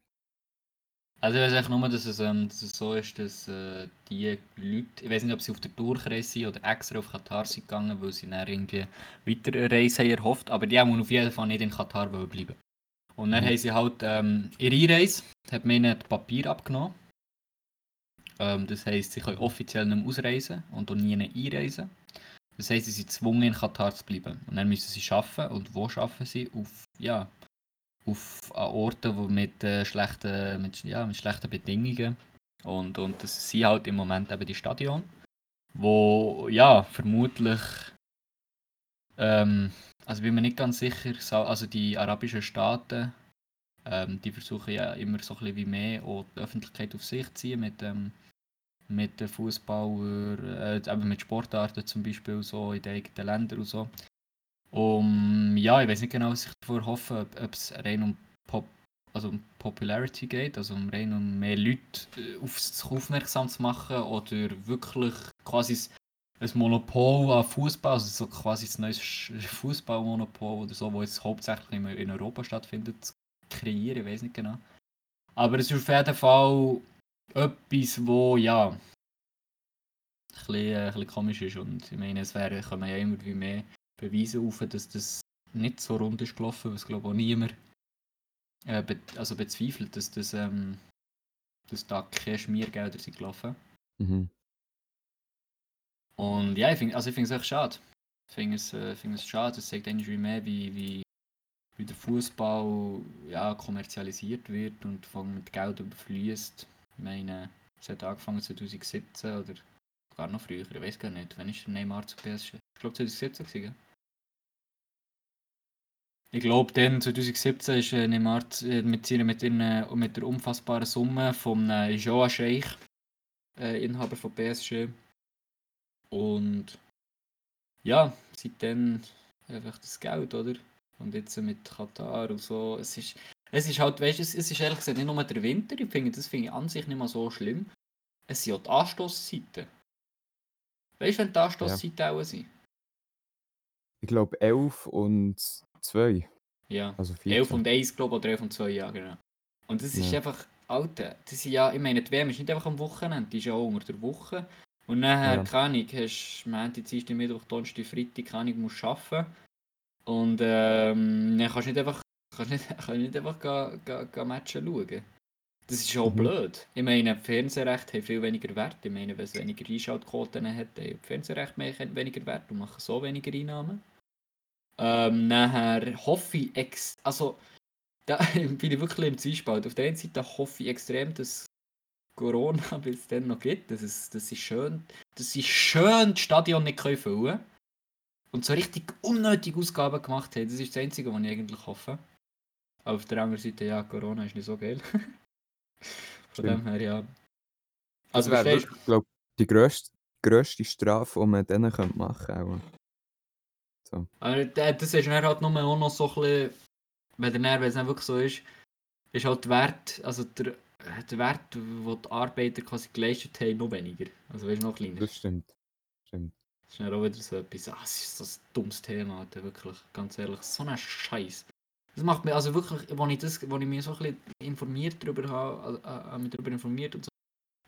Also ich weiß einfach nur, dass es, ähm, dass es so ist, dass äh, die Leute, ich weiß nicht, ob sie auf der Durchreise sind oder extra auf Katar sind gegangen, weil sie dann irgendwie weiter Reise haben erhofft, aber die haben auf jeden Fall nicht in Katar bleiben. Und dann Mhm. haben sie halt ähm, ihre Reise, hat mir ihnen das Papier abgenommen. Ähm, das heisst, sie können offiziell nicht mehr ausreisen und auch nie einreisen. Das heisst, sie sind gezwungen, in Katar zu bleiben. Und dann müssen sie arbeiten. Und wo arbeiten sie? Auf, ja, auf an Orten wo mit, äh, schlechten, mit, ja, mit schlechten Bedingungen. Und, und das sind halt im Moment eben die Stadion, wo ja vermutlich, ähm, also bin mir nicht ganz sicher, so- also die arabischen Staaten, ähm, die versuchen ja immer so ein bisschen wie mehr auch die Öffentlichkeit auf sich zu ziehen mit, ähm, mit den Fußballern, äh, mit Sportarten zum Beispiel so in den eigenen Ländern und so. Um, ja, ich weiß nicht genau, was ich davor hoffe, ob es rein um Pop, also um Popularity geht, also um rein um mehr Leute äh, auf sich aufmerksam zu machen oder wirklich quasi ein Monopol an Fußball, also so quasi ein neues Fußballmonopol oder so, wo jetzt hauptsächlich in Europa stattfindet, zu kreieren, ich weiß nicht genau. Aber es ist auf jeden Fall etwas, wo ja ein bisschen, äh, ein bisschen komisch ist und ich meine, es wäre, man ja immer wie mehr Beweise auf, dass das nicht so rund ist gelaufen, was glaube ich auch niemand äh, be also bezweifelt, dass, das, ähm, dass da keine Schmiergelder sind gelaufen. Mhm. Und ja, ich finde also ich finde es echt schade. Ich finde es, äh, finde es schade, es zeigt eigentlich wie mehr, wie, wie, wie der Fußball ja, kommerzialisiert wird und von mit Geld überfließt. Ich meine, es hat angefangen 2017 oder gar noch früher, ich weiß gar nicht. Wann ist der Neymar zu PSG? Ich glaube 2017 gewesen? Ich glaube, dann 2017 ist äh, Neymar äh, mit, seiner, mit, ihren, mit der unfassbaren Summe vom äh, Joa Sheikh, äh, Inhaber von PSG. Und ja, seitdem einfach das Geld, oder? Und jetzt mit Katar und so. Es ist, es ist halt, weißt du, es, es ist ehrlich gesagt nicht nur der Winter. Ich finde, das finde ich an sich nicht mal so schlimm. Es sind auch die Anstoßzeiten. Weißt du, wenn die Anstoßzeiten auch sind? Ich glaube 11 und 2. Ja. Also 11 14. und 1, glaube ich, oder 11 und 2, ja, genau. Und das ist Ja. einfach, Alter, das ist ja, ich meine, die WM ist nicht einfach am Wochenende, die ist ja auch unter der Woche. Und nachher, Ja. keine Ahnung, hast du Montag, Dienstag, Mittwoch, Donnerstag, Freitag, keine Ahnung, musst arbeiten. Und ähm, dann kannst du nicht einfach, kannst nicht, kannst nicht einfach ga, ga, ga Matchen schauen. Das ist auch Mhm. blöd. Ich meine, die Fernsehrechte haben viel weniger Wert. Ich meine, wenn es weniger Einschaltquoten hat, haben die Fernsehrechte mehr, weniger Wert und machen so weniger Einnahmen. Ähm, nachher hoffe ich, ex also da bin ich wirklich im Zwiespalt. Auf der einen Seite hoffe ich extrem, dass Corona bis dann noch gibt, dass, es, dass, sie schön, dass sie schön das Stadion nicht können füllen und so richtig unnötige Ausgaben gemacht haben. Das ist das Einzige, was ich eigentlich hoffe. Auf der anderen Seite, ja, Corona ist nicht so geil. Von Stimmt. dem her, ja. Das Also, wäre verstehst wirklich, glaube die grösste, grösste Strafe, die man denen könnte machen könnte. So. Aber da- das ist dann halt nur auch noch so ein bisschen, wenn der es wirklich so ist, ist halt der Wert, also der, der Wert, den die Arbeiter quasi geleistet haben, noch weniger. Also weißt du, noch kleiner. Das stimmt. stimmt. Das ist dann auch wieder so etwas, ah, es ist so ein dummes Thema, Alter, wirklich, ganz ehrlich, so ein Scheiß. Das macht mir, also wirklich, wo ich, das, wo ich mich so ein bisschen informiert darüber habe, äh, äh, mich darüber informiert und so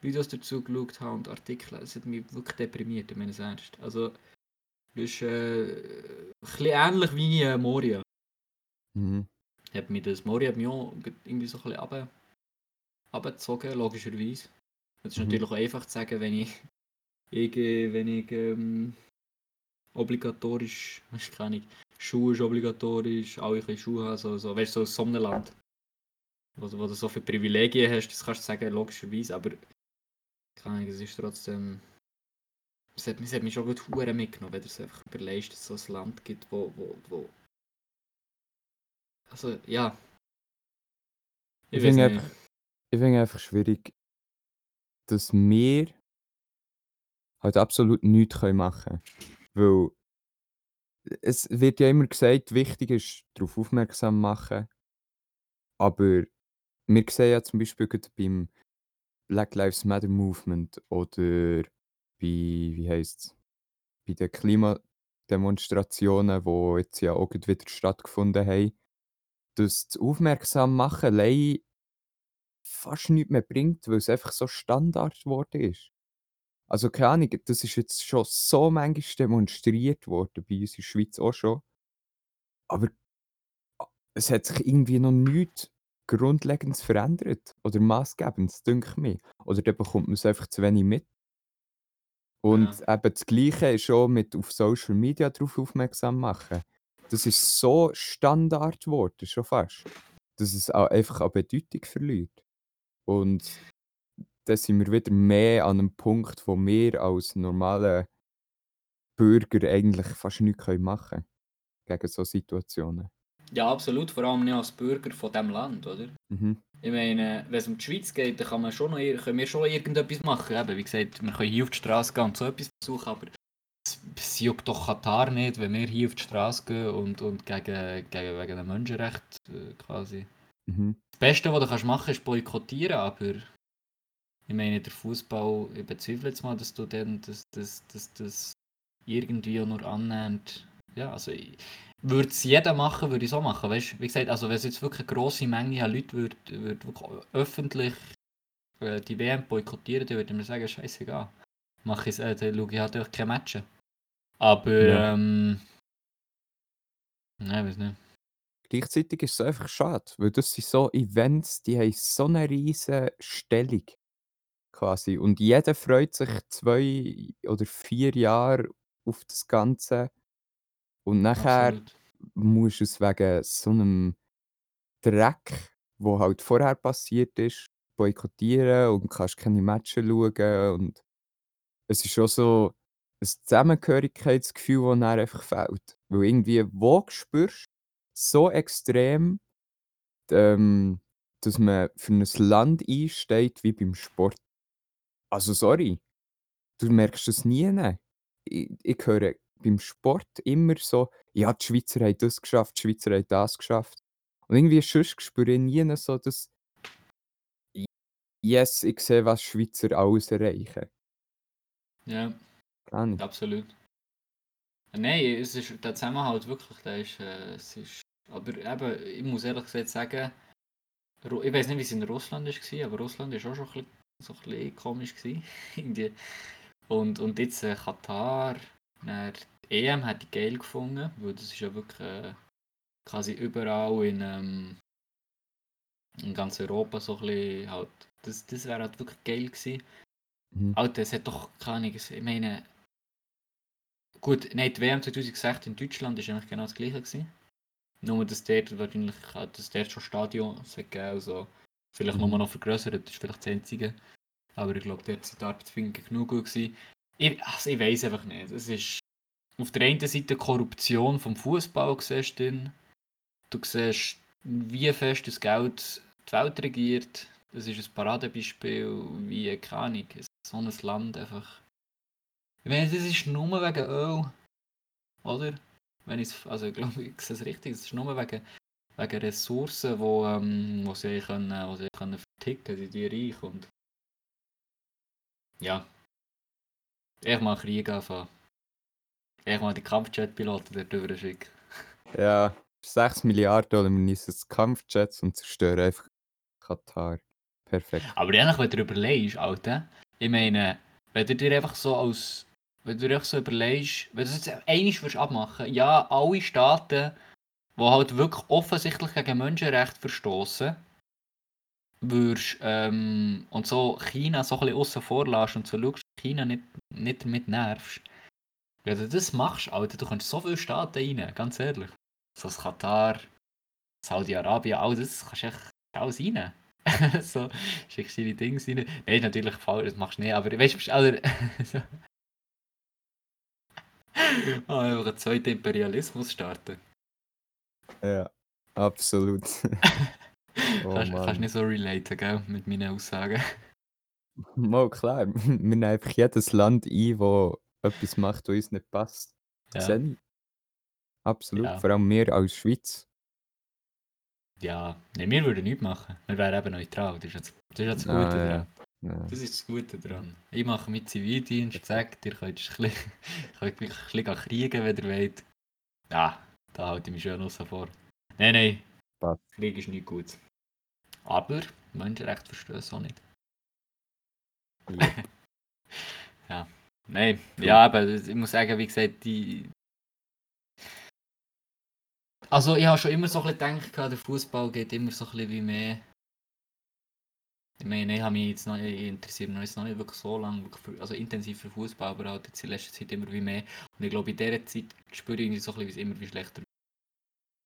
Videos dazu geschaut habe und Artikel, es hat mich wirklich deprimiert, ich meine es ernst. Also, das ist äh, ein bisschen ähnlich wie äh, Moria. Mhm. Hat mich das, Moria hat mich auch irgendwie so ein bisschen runter, runtergezogen, logischerweise. Es ist Mhm. natürlich auch einfach zu sagen, wenn ich, ich äh, wenn ich ähm, obligatorisch, du, keine Ahnung, Schuhe ist obligatorisch, alle können Schuhe haben, so, so, weißt du, so aus so einem Land, wo, du- wo du so viele Privilegien hast, das kannst du sagen, logischerweise, aber keine Ahnung, es ist trotzdem, es hat, es hat mich schon gut Huren mitgenommen, wenn du es einfach überlegst, dass es so ein Land gibt, wo, wo, wo also, ja. Ich weiß finde einfach, Ich einfach schwierig dass wir halt absolut nichts machen können. Weil es wird ja immer gesagt, wichtig ist darauf aufmerksam machen. Aber wir sehen ja zum Beispiel beim Black Lives Matter Movement oder bei wie heisst's, bei den Klimademonstrationen, die jetzt ja auch wieder stattgefunden haben, dass das Aufmerksam-Machen allein fast nichts mehr bringt, weil es einfach so Standard geworden ist. Also, keine Ahnung, das ist jetzt schon so manchmal demonstriert worden, bei uns in der Schweiz auch schon. Aber es hat sich irgendwie noch nichts Grundlegendes verändert oder Maßgebendes, denke ich mir. Oder dann bekommt man es einfach zu wenig mit. Und Ja. eben das Gleiche ist auch mit auf Social Media drauf aufmerksam machen. Das ist so Standard geworden, schon fast, dass es auch einfach an Bedeutung verliert. Und dann sind wir wieder mehr an einem Punkt, wo wir als normale Bürger eigentlich fast nichts machen können gegen so Situationen. Ja, absolut, vor allem nicht als Bürger von diesem Land, oder? Mhm. Ich meine, wenn es um die Schweiz geht, dann kann man schon noch, können wir schon irgendetwas machen. Eben, wie gesagt, wir können hier auf die Straße gehen und so etwas besuchen, aber es, juckt doch Katar nicht, wenn wir hier auf die Straße gehen und, und gegen, gegen wegen den Menschenrechten äh, quasi. Mhm. Das Beste, was du kannst machen ist boykottieren, aber ich meine, der Fußball, ich bezweifle jetzt mal, dass du dann das, das, das, das irgendwie auch nur annähernd. Ja, also ich, würde es jeder machen, würde ich so machen. Weißt, wie gesagt, also wenn es jetzt wirklich eine grosse Menge an Leuten würde, würde wirklich öffentlich äh, die WM boykottieren, dann würde ich mir sagen, scheißegal. Mach ich äh, dann schaue ich halt auch keine Matches. Aber, Ja. ähm. Nein, weiß nicht. Gleichzeitig ist es einfach schade, weil das sind so Events, die haben so eine riesige Stellung quasi. Und jeder freut sich zwei oder vier Jahre auf das Ganze. Und nachher Absolut. musst du es wegen so einem Dreck, wo halt vorher passiert ist, boykottieren und kannst keine Matches schauen. Und es ist schon so ein Zusammengehörigkeitsgefühl, das dann einfach fehlt. Weil irgendwie, wo spürst so extrem, ähm, dass man für ein Land einsteht wie beim Sport. Also sorry, du merkst es nie. Ich, ich höre beim Sport immer so, ja, die Schweizer haben das geschafft, die Schweizer haben das geschafft. Und irgendwie sonst spüre ich nie so, dass yes, ich sehe, was Schweizer alles erreichen. Ja. Gar nicht. Absolut. Nein, es ist der Zusammenhalt wirklich, der ist, äh, es ist, aber eben, ich muss ehrlich gesagt sagen, ich weiß nicht, wie es in Russland war, aber Russland ist auch schon ein bisschen, so ein bisschen komisch gewesen, irgendwie. Und, und jetzt äh, Katar, dann die EM hätte ich geil gefunden, weil das ist ja wirklich äh, quasi überall in, ähm, in ganz Europa so ein bisschen halt, das, das wäre halt wirklich geil gewesen. Mhm. Alter, es hat doch keine ich meine, gut, nein, die WM 2016 in Deutschland ist eigentlich genau das gleiche gewesen. Nur, dass dort wahrscheinlich, halt, dass dort schon Stadion hat gegeben, also vielleicht nur noch vergrößert, das ist vielleicht das einzige. Aber ich glaube, dort sind die Arbeitsbedingungen genug gut gewesen. Ich, also ich weiß einfach nicht, es ist auf der einen Seite Korruption vom Fußball siehst du siehst, wie fest das Geld die Welt regiert. Das ist ein Paradebeispiel, wie, keine Ahnung, so ein Land einfach. Ich meine, das ist nur wegen Öl, oder? Wenn ich's, also ich glaube, ich sehe es richtig, es ist nur wegen, wegen Ressourcen, wo, ähm, wo sie können, wo sie können verticken, die, die reich und ja. Ich mal Krieg anfangen. Ich mal die Kampfjet-Piloten dort drüber schicken. Ja, 6 Milliarden oder wir nutzen Kampfjets und zerstören einfach Katar. Perfekt. Aber ehrlich, wenn du überlegst, Alter, ich meine, wenn du dir einfach so als, wenn du dir einfach so überlegst, wenn du es jetzt einmal würdest abmachen, ja, alle Staaten, die halt wirklich offensichtlich gegen Menschenrechte verstoßen, würdest, ähm, und so China so ein bisschen außen vor und so schaust, China nicht, nicht damit nervst, wenn du das machst, Alter, du kannst so viele Staaten rein, ganz ehrlich. So das Katar, Saudi-Arabien, all das kannst du echt alles rein. so, schickst deine Dinge rein. Nein, natürlich falsch, das machst du nicht, aber weißt du, also, so. oh, einfach einen zweiten Imperialismus starten. Ja, absolut. Oh kannst, kannst Mann. nicht so relaten, gell, mit meinen Aussagen. Mal klar, wir nehmen einfach jedes Land ein, wo etwas macht, was uns nicht passt. Ja. Sehe ich. Absolut, Ja. vor allem wir als Schweiz. Ja, nee, wir würden nichts machen. Wir wären eben neutral. Das ist ja das, das, ist ja das Gute Ah, ja. daran. Ja. Das ist das Gute daran. Ich mache mit Zivildienst, sag, ihr könnt ein bisschen, könnt wirklich ein bisschen kriegen, wenn ihr wollt. Ja, da halte ich mich schön raus vor. Nein, nein, Passt. Krieg ist nicht gut. Aber Menschenrechte verstößen auch nicht. Ja. Nein, ja, aber ich muss sagen, wie gesagt, die. Also, ich habe schon immer so ein bisschen gedacht, der Fußball geht immer so ein bisschen wie mehr. Ich meine, ich habe mich jetzt noch, ich interessiere mich jetzt noch nicht wirklich so lange, für, also intensiv für Fußball, aber halt jetzt in letzter Zeit immer wie mehr. Und ich glaube, in dieser Zeit spüre ich irgendwie so ein bisschen, wie es immer wie schlechter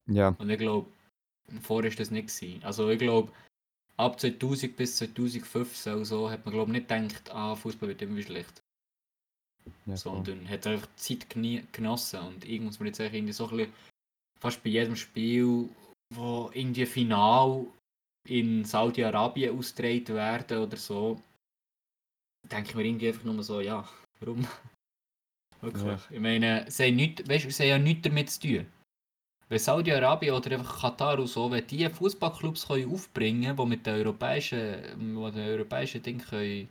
Ja, und ich glaube, vorher war das nicht. Gewesen. Also ich glaube, ab 2000 bis 2015 oder so hat man glaube nicht gedacht, ah, Fußball wird immer schlecht. ja. Sondern hat einfach die Zeit genossen. Und ich muss mir jetzt irgendwie so ein bisschen, fast bei jedem Spiel, wo irgendwie Final in Saudi-Arabien ausgetragen werden oder so, denke ich mir irgendwie einfach nur so, ja, warum? Wirklich. Ja. Ich meine, sie haben, nicht, weißt, sie haben ja nichts damit zu tun. Wenn Saudi-Arabien oder einfach Katar und so, wenn die Fußballclubs aufbringen können, die mit den europäischen, wo den europäischen Dingen können,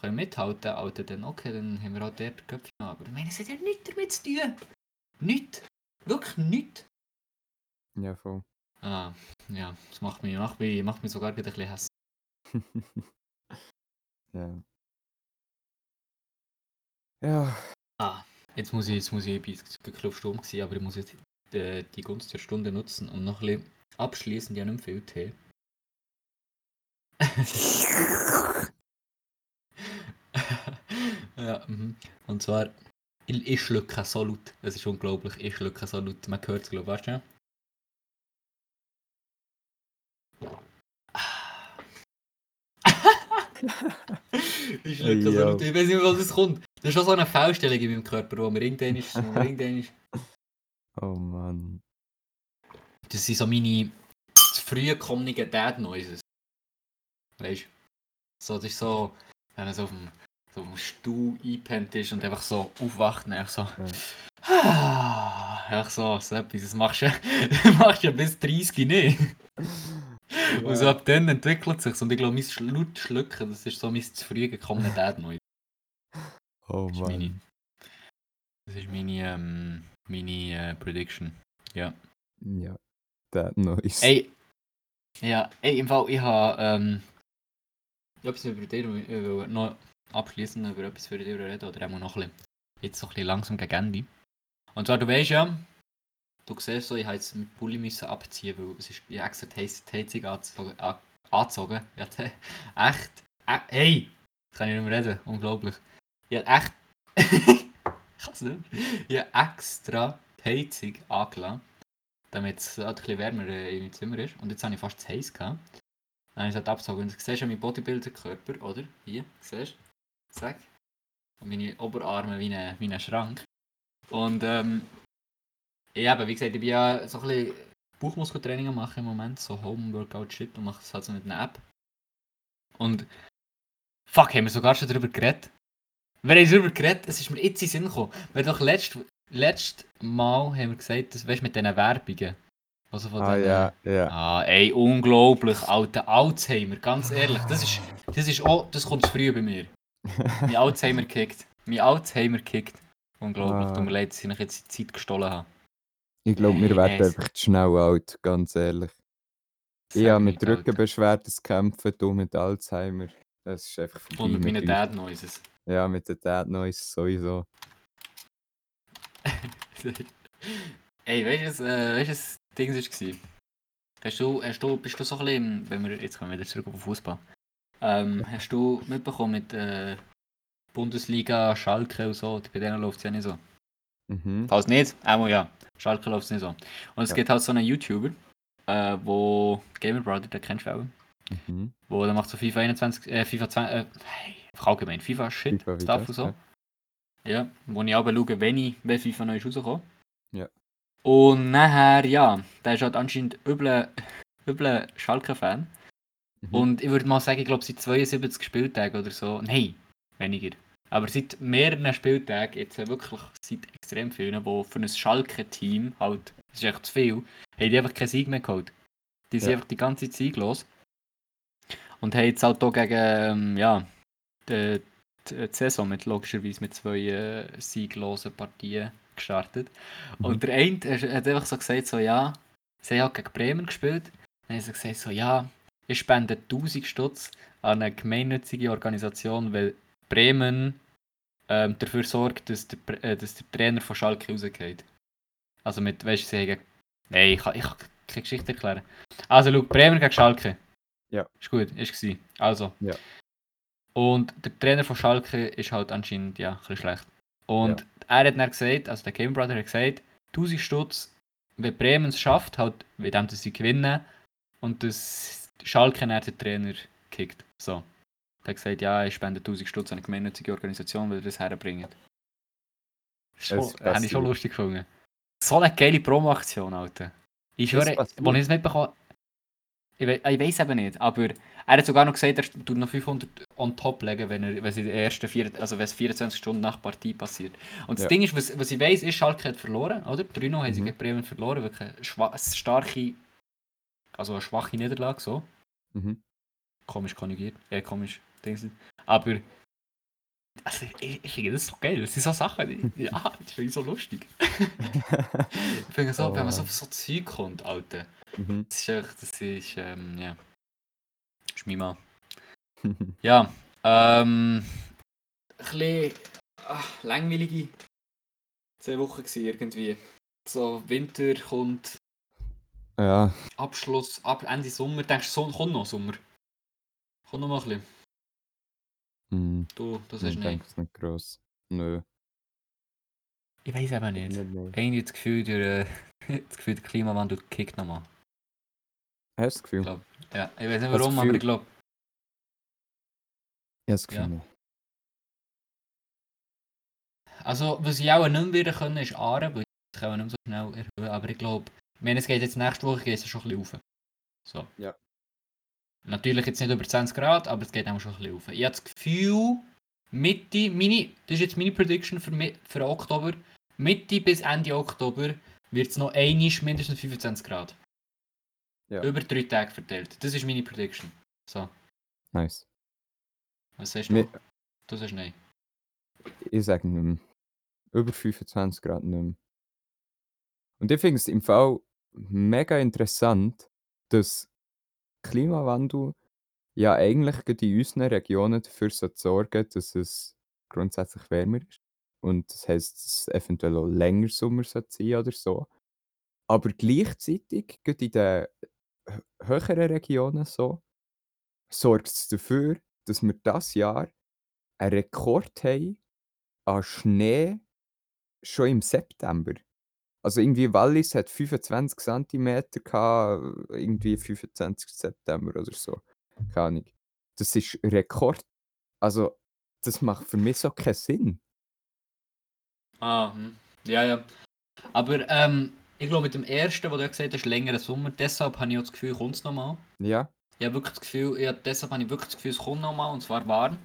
können mithalten können, dann okay, dann haben wir halt dort Köpfe. Aber ich meine, es hat ja nichts damit zu tun. Nichts. Wirklich nichts. Ja, voll. Ah, ja, das macht mich, macht mich, macht mich sogar wieder ein bisschen hässlich. ja. Ja, Ah, jetzt muss ich, jetzt muss ich, ich bin ein stumm gewesen, aber ich muss jetzt äh, die Gunst der Stunde nutzen und noch ein bisschen abschließen, ja nicht viel Tee. ja, mhm. und zwar, ich, ich schlucke so laut, es ist unglaublich, ich schlucke so laut, man hört es glaube ich, weißt du? Ich Hey, yo. laut, ich weiß nicht, was es kommt. Das ist schon so eine Fehlstellung in meinem Körper, wo mir irgendwann ist, wo irgendwann ist oh Mann. Das sind so meine zu früh gekommenen Dad Noises. Weißt du? So, das ist so, wenn man so auf dem, so auf dem Stuhl eingepennt ist und einfach so aufwacht und einfach so. Ah, einfach so, so etwas. Das machst du, das machst du ja bis 30 nicht. Und so ab dann entwickelt sich Und ich glaube, mein Sch- laut Schlucken, das ist so mein zu früh gekommener Dad Noise. Oh Das ist meine, Mann. das ist meine, ähm, meine äh, Prediction. Ja. Ja. That noise. Ey, ja, ey, im Fall, ich habe ähm, etwas über dir ich will noch abschließen über etwas für dich reden oder auch noch ein bisschen, jetzt so ein bisschen langsam gegen Ende. Und zwar, du weißt ja, du siehst so, ich habe jetzt mit Pulli müssen abziehen, weil es ist, ich extra Heizung angezogen. angezogen. Ja, echt, äh, hey, das kann ich nicht mehr reden, unglaublich. Ich habe echt, ich kann es nicht. Ich habe extra Heizung angelassen damit es halt ein wärmer äh, in meinem Zimmer ist. Und jetzt habe ich fast zu heiß gehabt. Dann habe ich es halt abgezogen. Und du siehst ja meinen Bodybuilder-Körper, oder? Hier, siehst du? Zack. Und meine Oberarme wie ein Schrank. Und ähm, ja, eben, wie gesagt, ich bin ja so ein bisschen Bauchmuskeltraining machen im Moment, so Home-Workout-Shit und mache es halt so mit einer App. Und fuck, haben wir sogar schon darüber geredet? Wir haben darüber geredet, es ist mir jetzt in den Sinn gekommen. Haben doch letzt, letztes Mal haben wir gesagt, das weißt mit diesen Werbungen. Also von ah den, ja, ja. Ah, ey, unglaublich, alter Alzheimer, ganz ehrlich. Das ist, das ist auch, das kommt zu früh bei mir. Mein Alzheimer kickt. Mein Alzheimer kickt. Unglaublich, Ah. tut mir leid, dass ich jetzt die Zeit gestohlen habe. Ich glaube, wir werden Es- einfach zu schnell alt, ganz ehrlich. Ich habe mit. Rückenbeschwerden zu kämpfen, du mit Alzheimer. Das ist einfach vorbei Und mit meinen uns. Dad Noises. Ja, mit den Dad Noise sowieso. Ey, weißt du, was, äh, das Ding war? Hast du, hast du, bist du so ein bisschen, wenn wir, jetzt kommen wir wieder zurück auf den Fußball. Ähm, hast du mitbekommen mit äh, Bundesliga, Schalke und so? Bei denen läuft es ja nicht so. Mhm. Falls nicht, einmal ja. Schalke läuft es nicht so. Und es Ja. gibt halt so einen YouTuber, äh, wo Gamer Brother, den kennst du auch, Mhm. wo der macht so FIFA 21, äh, FIFA 20, äh, hey, allgemein, FIFA Shit, FIFA Stuff und so. ja. Ja, wo ich aber schaue, wenn, ich, wenn FIFA neu ist rausgekommen. Ja. Und nachher, ja, der ist halt anscheinend übel, übler Schalke-Fan. Mhm. Und ich würde mal sagen, ich glaube, seit 72 Spieltagen oder so. Nein, weniger. Aber seit mehreren Spieltagen, jetzt wirklich seit extrem vielen, wo für ein Schalke-Team halt, das ist echt zu viel, haben die einfach keinen Sieg mehr geholt. Die sind Ja. einfach die ganze Zeit sieglos. Und haben jetzt halt auch gegen, ähm, ja, die, die, die Saison mit, logischerweise mit zwei äh, sieglosen Partien gestartet. Mhm. Und der eine hat hat einfach so gesagt, so, ja, sie haben halt gegen Bremen gespielt. Dann haben sie gesagt, so, ja, ich spende 1000 Stutz an eine gemeinnützige Organisation, weil Bremen ähm, dafür sorgt, dass der, äh, dass der Trainer von Schalke rausgeht. Also mit, weißt du, sie haben... Nein, ich kann, ich kann keine Geschichte erklären. Also, schau, Bremen gegen Schalke. Ja. Ist gut, ist gewesen. Also. Ja. Und der Trainer von Schalke ist halt anscheinend, ja, ein bisschen schlecht. Und er hat dann gesagt, also der Game Brother hat gesagt, 1000 Stutz, wenn Bremen es schafft, halt, mit dem, dass sie gewinnen und dass Schalke dann den Trainer kickt. So. Er hat gesagt, ja, ich spende 1000 Stutz an eine gemeinnützige Organisation, weil wir das herbringen. Das Es habe ich schon lustig gefunden. So eine geile Promo-Aktion, Alter. Ich Es passiert. als ich es mitbekommen ich, we ich weiß eben nicht, aber er hat sogar noch gesagt, er tut noch 500 on top legen, wenn, er, wenn, sie die ersten vier, also wenn es 24 Stunden nach Partie passiert. Und das Ja. Ding ist, was, was ich weiß, ist, Schalke hat verloren, oder? 3 haben sie Mhm. gegen Bremen verloren, wirklich eine starke, also eine schwache Niederlage, so. Mhm. Komisch konjugiert, äh, komisch, Dings. Aber, also ich, ich finde das so geil, das sind so Sachen, die- ja, das finde ich so lustig. ich finde so, wenn man so Oh. auf so Zeug kommt, Alter. Mhm. Das ist echt, das ist, ähm, ja. Das ist mein. Ja, ähm. Ein bisschen ach, langweilige zwei Wochen gewesen, irgendwie. So, Winter kommt, ja, Abschluss, ab Ende Sommer. Denkst du, kommt noch Sommer? Kommt noch mal ein bisschen. hm, Du, das ich ist nicht. denke es nicht gross. Nö. Ich weiß eben nicht. Nicht, nicht. Irgendwie das Gefühl, der, das Gefühl, der Klimawandel kickt nochmal. Hast du das Gefühl? glaub- Ja, ich weiß nicht warum, aber Gefühl- ich glaube, Ich habe das Gefühl Ja. Also, was ich auch nicht mehr können, ist Aare, weil das kann man nicht mehr so schnell erhöhen. Aber ich glaube, ich meine, es geht jetzt nächste Woche geht es schon ein bisschen rauf. So. Ja. Natürlich jetzt nicht über 20 Grad, aber es geht auch schon ein bisschen rauf. Ich habe das Gefühl, Mitte, meine, das ist jetzt meine Prediction für, für Oktober, Mitte bis Ende Oktober wird es noch einisch mindestens 25 Grad. Ja. Über drei Tage verteilt. Das ist meine Prediction. So, Nice. was sagst du? Mi- Du sagst nein. Ich sage nicht mehr. Über 25 Grad nicht mehr. Und ich finde es im Fall mega interessant, dass Klimawandel ja eigentlich gerade in unseren Regionen dafür so sorgen, dass es grundsätzlich wärmer ist. Und das heisst, dass es eventuell auch länger Sommer sein oder so. Aber gleichzeitig, gerade in den hö- höheren Regionen so, sorgt es dafür, dass wir das Jahr einen Rekord haben an Schnee schon im September. Also irgendwie Wallis hat 25 cm gehabt, irgendwie 25. September oder so. Keine Ahnung. Das ist Rekord. Also, das macht für mich so keinen Sinn. Ah, hm. ja, ja. Aber ähm, ich glaube, mit dem ersten, wo du gesagt hast, längerer Sommer, deshalb habe ich auch das Gefühl, kommt es nochmal. Ja, Ich habe wirklich das Gefühl, ja, deshalb habe ich wirklich das Gefühl, es kommt nochmal und zwar warm.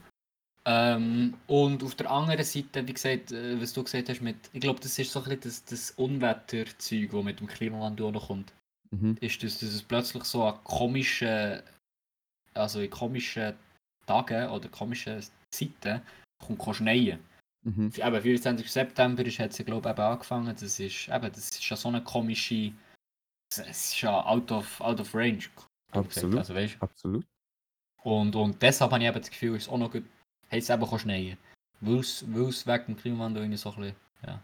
Ähm, und auf der anderen Seite, wie gesagt, äh, was du gesagt hast, mit, ich glaube, das ist so ein bisschen das, das Unwetterzeug, das mit dem Klimawandel auch noch kommt. mhm. Ist, dass, dass es plötzlich so an komischen, also in komischen Tagen oder komischen Zeiten kommt kann schneien. Mhm. Eben, 24. September ist, hat sie glaube ich eben angefangen. Das ist, eben, das ist ja so eine komische. Es ist ja out of, out of range. Absolut. Also, weißt, absolut. und, und deshalb habe ich eben das Gefühl, es ist auch noch gut, hat es eben schneien. Es weil es wegen dem Klimawandel irgendwie so ein bisschen.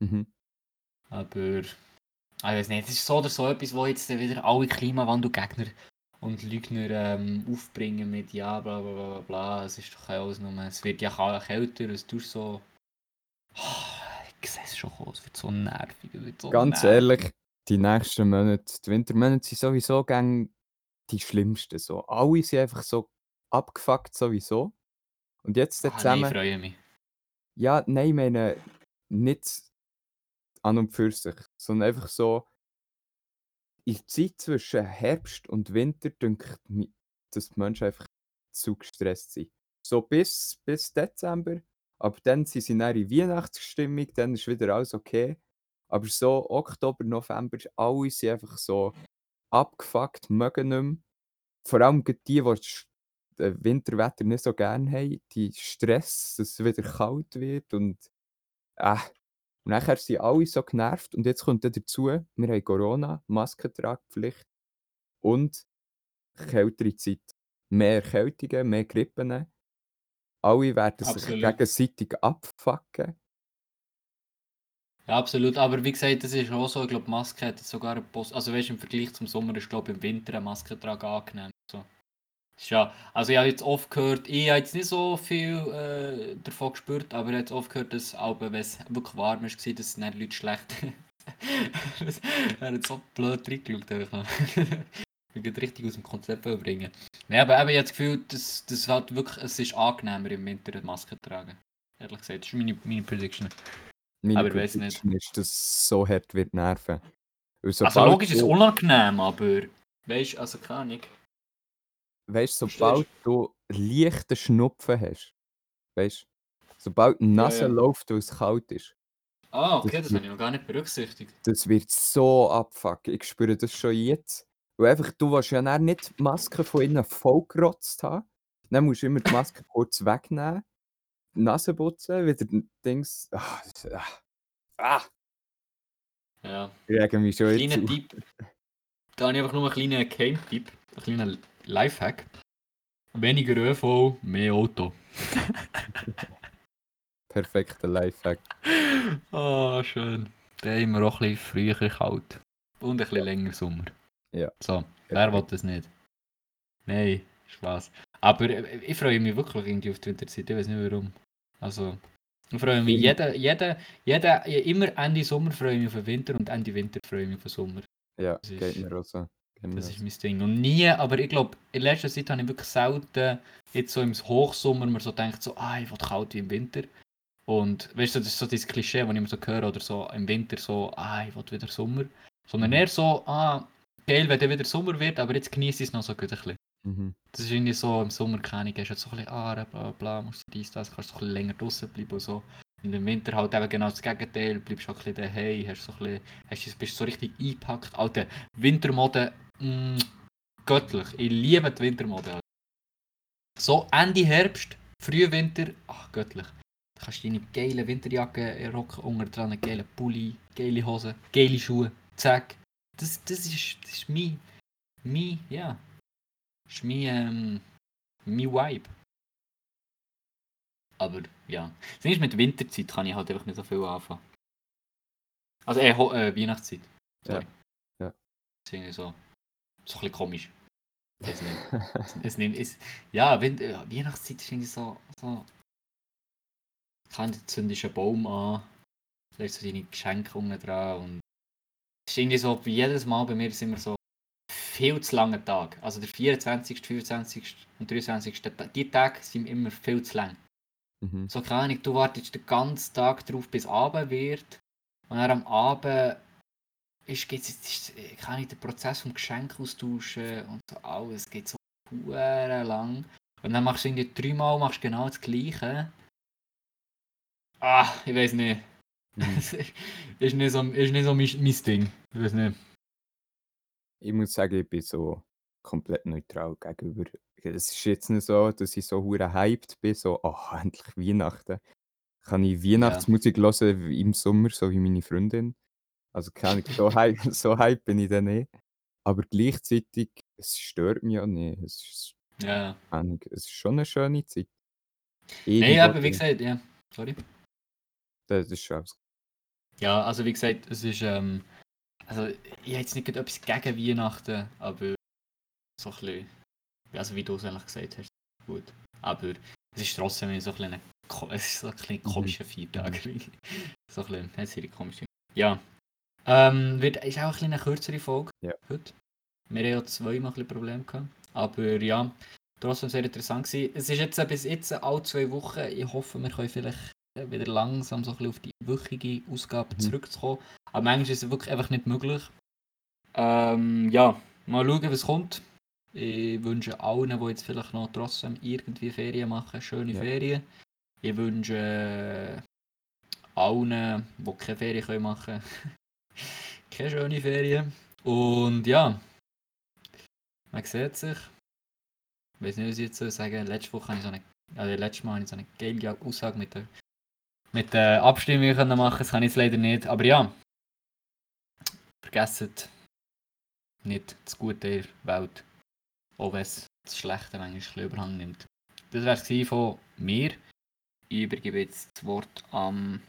Mhm. Aber. ah, Ich weiß nicht, es ist so oder so etwas, wo jetzt wieder alle Klimawandelgegner und Lügner ähm, aufbringen mit ja, bla bla bla bla. Es ist doch alles nur. Es wird ja kälter, es tut so. Ah, Ich sehe es schon kommen, es wird so nervig. Es wird so Ganz nervig. ehrlich, die nächsten Monate, die Wintermonate sind sowieso gang die schlimmsten. So. Alle sind einfach so abgefuckt sowieso. Und jetzt Ah, ah, nein, ich zusammen. freue mich. Ja, nein, ich meine nicht an und für sich, sondern einfach so in der Zeit zwischen Herbst und Winter denke ich, dass die Menschen einfach zu gestresst sind. So bis, bis Dezember, aber dann sind sie dann in Weihnachtsstimmung, dann ist wieder alles okay. Aber so Oktober, November, alle sind einfach so abgefuckt, mögen nicht mehr. Vor allem die, die Winterwetter nicht so gerne haben, die Stress, dass es wieder kalt wird und äh, und nachher sind alle so genervt und jetzt kommt dann dazu, wir haben Corona, Maskentragpflicht und kältere Zeit. Mehr Erkältungen, mehr Grippen. Alle werden sich Absolut. gegenseitig abfacken. Ja, absolut. Aber wie gesagt, das ist auch so. Ich glaube, Maske hat sogar einen Post. Also, weißt du, im Vergleich zum Sommer ist, glaube ich, im Winter ein Maskentrag angenehm. So. Ja, also, ich habe jetzt oft gehört, ich habe jetzt nicht so viel äh, davon gespürt, aber ich habe jetzt oft gehört, dass, auch wenn es wirklich warm war, dass es nicht Leute schlecht. er hat so blöd reingeschaut. Ich will richtig aus dem Konzept bringen. Nein, aber eben, ich habe das Gefühl, dass, dass halt wirklich, es ist angenehmer im Winter eine Maske zu tragen. Ehrlich gesagt, das ist meine, meine Prediction. Meine Aber ich weiss nicht. Ist, dass es so hart wird nerven. Also logisch ist es unangenehm, aber weißt du, also keine Ahnung. Weißt sobald du leichten Schnupfen hast, weißt sobald die Nase ja. läuft, weil es kalt ist, Ah, okay, Das das habe ich noch gar nicht berücksichtigt. das wird so abfucken. Ich spüre das schon jetzt. Weil einfach, du willst ja dann nicht die Maske von innen vollgerotzt haben. Dann musst du immer die Maske kurz wegnehmen, die Nase putzen, wieder Dings. Ah, ah, ah, Ja. ich rege mich schon jetzt Kleiner auf. Tipp. Da habe ich einfach nur einen kleinen Game-Tipp, einen kleinen Lifehack. Weniger ÖV, mehr Auto. Perfekter Lifehack. Ah, schön. Dann haben wir auch ein bisschen früher kalt. Und ein bisschen länger Sommer. Ja. So, wer will das nicht? Nein, Spaß. Aber ich freue mich wirklich irgendwie auf die Winterzeit. Ich weiß nicht warum. Also, ich freue mich jeden, jeden, jeden, immer Ende Sommer freue ich mich auf den Winter und Ende Winter freue ich mich auf den Sommer. Ja, Das ist- geht mir auch so. Das ist mein Ding. Und nie, aber ich glaube, in letzter Zeit habe ich wirklich selten, jetzt so im Hochsommer, mir so denkt, so, ah, ich will kalt wie im Winter. Und weißt du, das ist so dieses Klischee, das ich immer so höre, oder so im Winter so, ah, ich will wieder Sommer. Sondern Mhm. eher so, ah, geil, wenn dann wieder Sommer wird, aber jetzt genieße ich es noch so gut ein bisschen. Mhm. Das ist irgendwie so, im Sommer keine Ahnung, hast du so ein bisschen Aare, bla bla, musst du dies, das, kannst du so ein bisschen länger draußen bleiben und so. Und im Winter halt eben genau das Gegenteil, bleibst halt ein bisschen daheim, hast so ein bisschen, hast, bist so richtig eingepackt. Alter, Wintermode, mm, göttlich. Ich liebe die Wintermode. Alter. So Ende Herbst, Frühwinter, ach göttlich. Da kannst du deine geile Winterjacke rocken, unter dran einen geilen Pulli, geile Hosen, geile Schuhe, zack. Das, das ist, das ist mein, mein, ja, das ist mein, ähm, mein Vibe. Aber ja, ist, mit Winterzeit kann ich halt einfach nicht so viel anfangen. Also Ho- äh Weihnachtszeit. Sorry. Ja. Ja. Das ist irgendwie so, so ein bisschen komisch. Weiß nicht. es nimmt, es, ja, Win äh, Weihnachtszeit ist irgendwie so, so kann du zündest einen Baum an, lässt so deine Geschenke unten dran und es ist irgendwie so, wie jedes Mal bei mir ist immer so viel zu lange Tag. Also der 24., 25. und 23. Ta- Die Tage sind immer viel zu lang. Mhm. So keine Ahnung, du wartest den ganzen Tag drauf, bis Abend wird. Und dann am Abend ist, geht's, ist, ist keine Ahnung, der Prozess vom Geschenk austauschen und so alles geht so lang. Und dann machst du irgendwie dreimal machst genau das Gleiche. Ah, ich weiß nicht. Mhm. Das ist nicht so, ist nicht so mein, mein Ding. Ich weiß nicht. Ich muss sagen, ich bin so komplett neutral gegenüber. Es ist jetzt nicht so, dass ich so hure hyped bin, so, oh, endlich Weihnachten. Kann ich Weihnachtsmusik hören wie im Sommer, so wie meine Freundin. Also keine Ahnung, so hype, so hype bin ich dann nicht. Aber gleichzeitig, es stört mich ja nicht. Es ist, Ja. es ist schon eine schöne Zeit. Nein, aber wie gesagt, ja. Sorry. Das ist schon. Ja, also wie gesagt, es ist, ähm, also ich habe jetzt nicht etwas gegen Weihnachten, aber so ein bisschen, also wie du es eigentlich gesagt hast, gut. Aber es ist trotzdem so ein bisschen, es ist so ein bisschen Mhm. komischer Feiertag. so ein bisschen, es ist eine komische. Ja. Ähm, wird, ist auch ein eine kürzere Folge Ja. heute. Wir haben ja zweimal ein Probleme gehabt. Aber ja, trotzdem sehr interessant gewesen. Es ist jetzt äh, bis jetzt alle zwei Wochen. Ich hoffe, wir können vielleicht äh, wieder langsam so ein bisschen auf die wöchige Ausgabe Mhm. zurückzukommen. Aber manchmal ist es wirklich einfach nicht möglich. Ähm, ja, mal schauen, was kommt. Ich wünsche allen, die jetzt vielleicht noch trotzdem irgendwie Ferien machen, schöne Ja. Ferien. Ich wünsche äh, allen, die keine Ferien können machen keine schöne Ferien. Und ja, man sieht sich. Ich weiß nicht, was ich jetzt soll sagen Letzte Woche habe ich so eine, also letztes Mal habe ich so eine geile Aussage mit der, mit der Abstimmung können. Das kann ich jetzt leider nicht. Aber ja, vergesst nicht das Gute der Welt. Auch wenn es das Schlechte manchmal Überhang nimmt. Das wäre es von mir. Ich übergebe jetzt das Wort am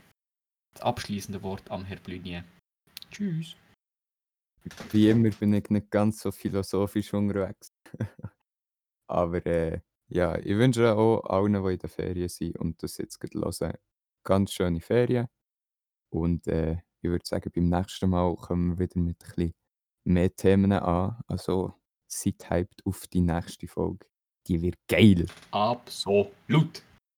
das abschließende Wort am Herr Blunier. Tschüss. Wie immer bin ich nicht ganz so philosophisch unterwegs. Aber äh, ja, ich wünsche auch allen, die in der Ferien sind und das jetzt gerade hören, ganz schöne Ferien. Und äh, ich würde sagen, beim nächsten Mal kommen wir wieder mit ein bisschen mehr Themen an. Also seid hyped auf die nächste Folge. Die wird geil. Absolut.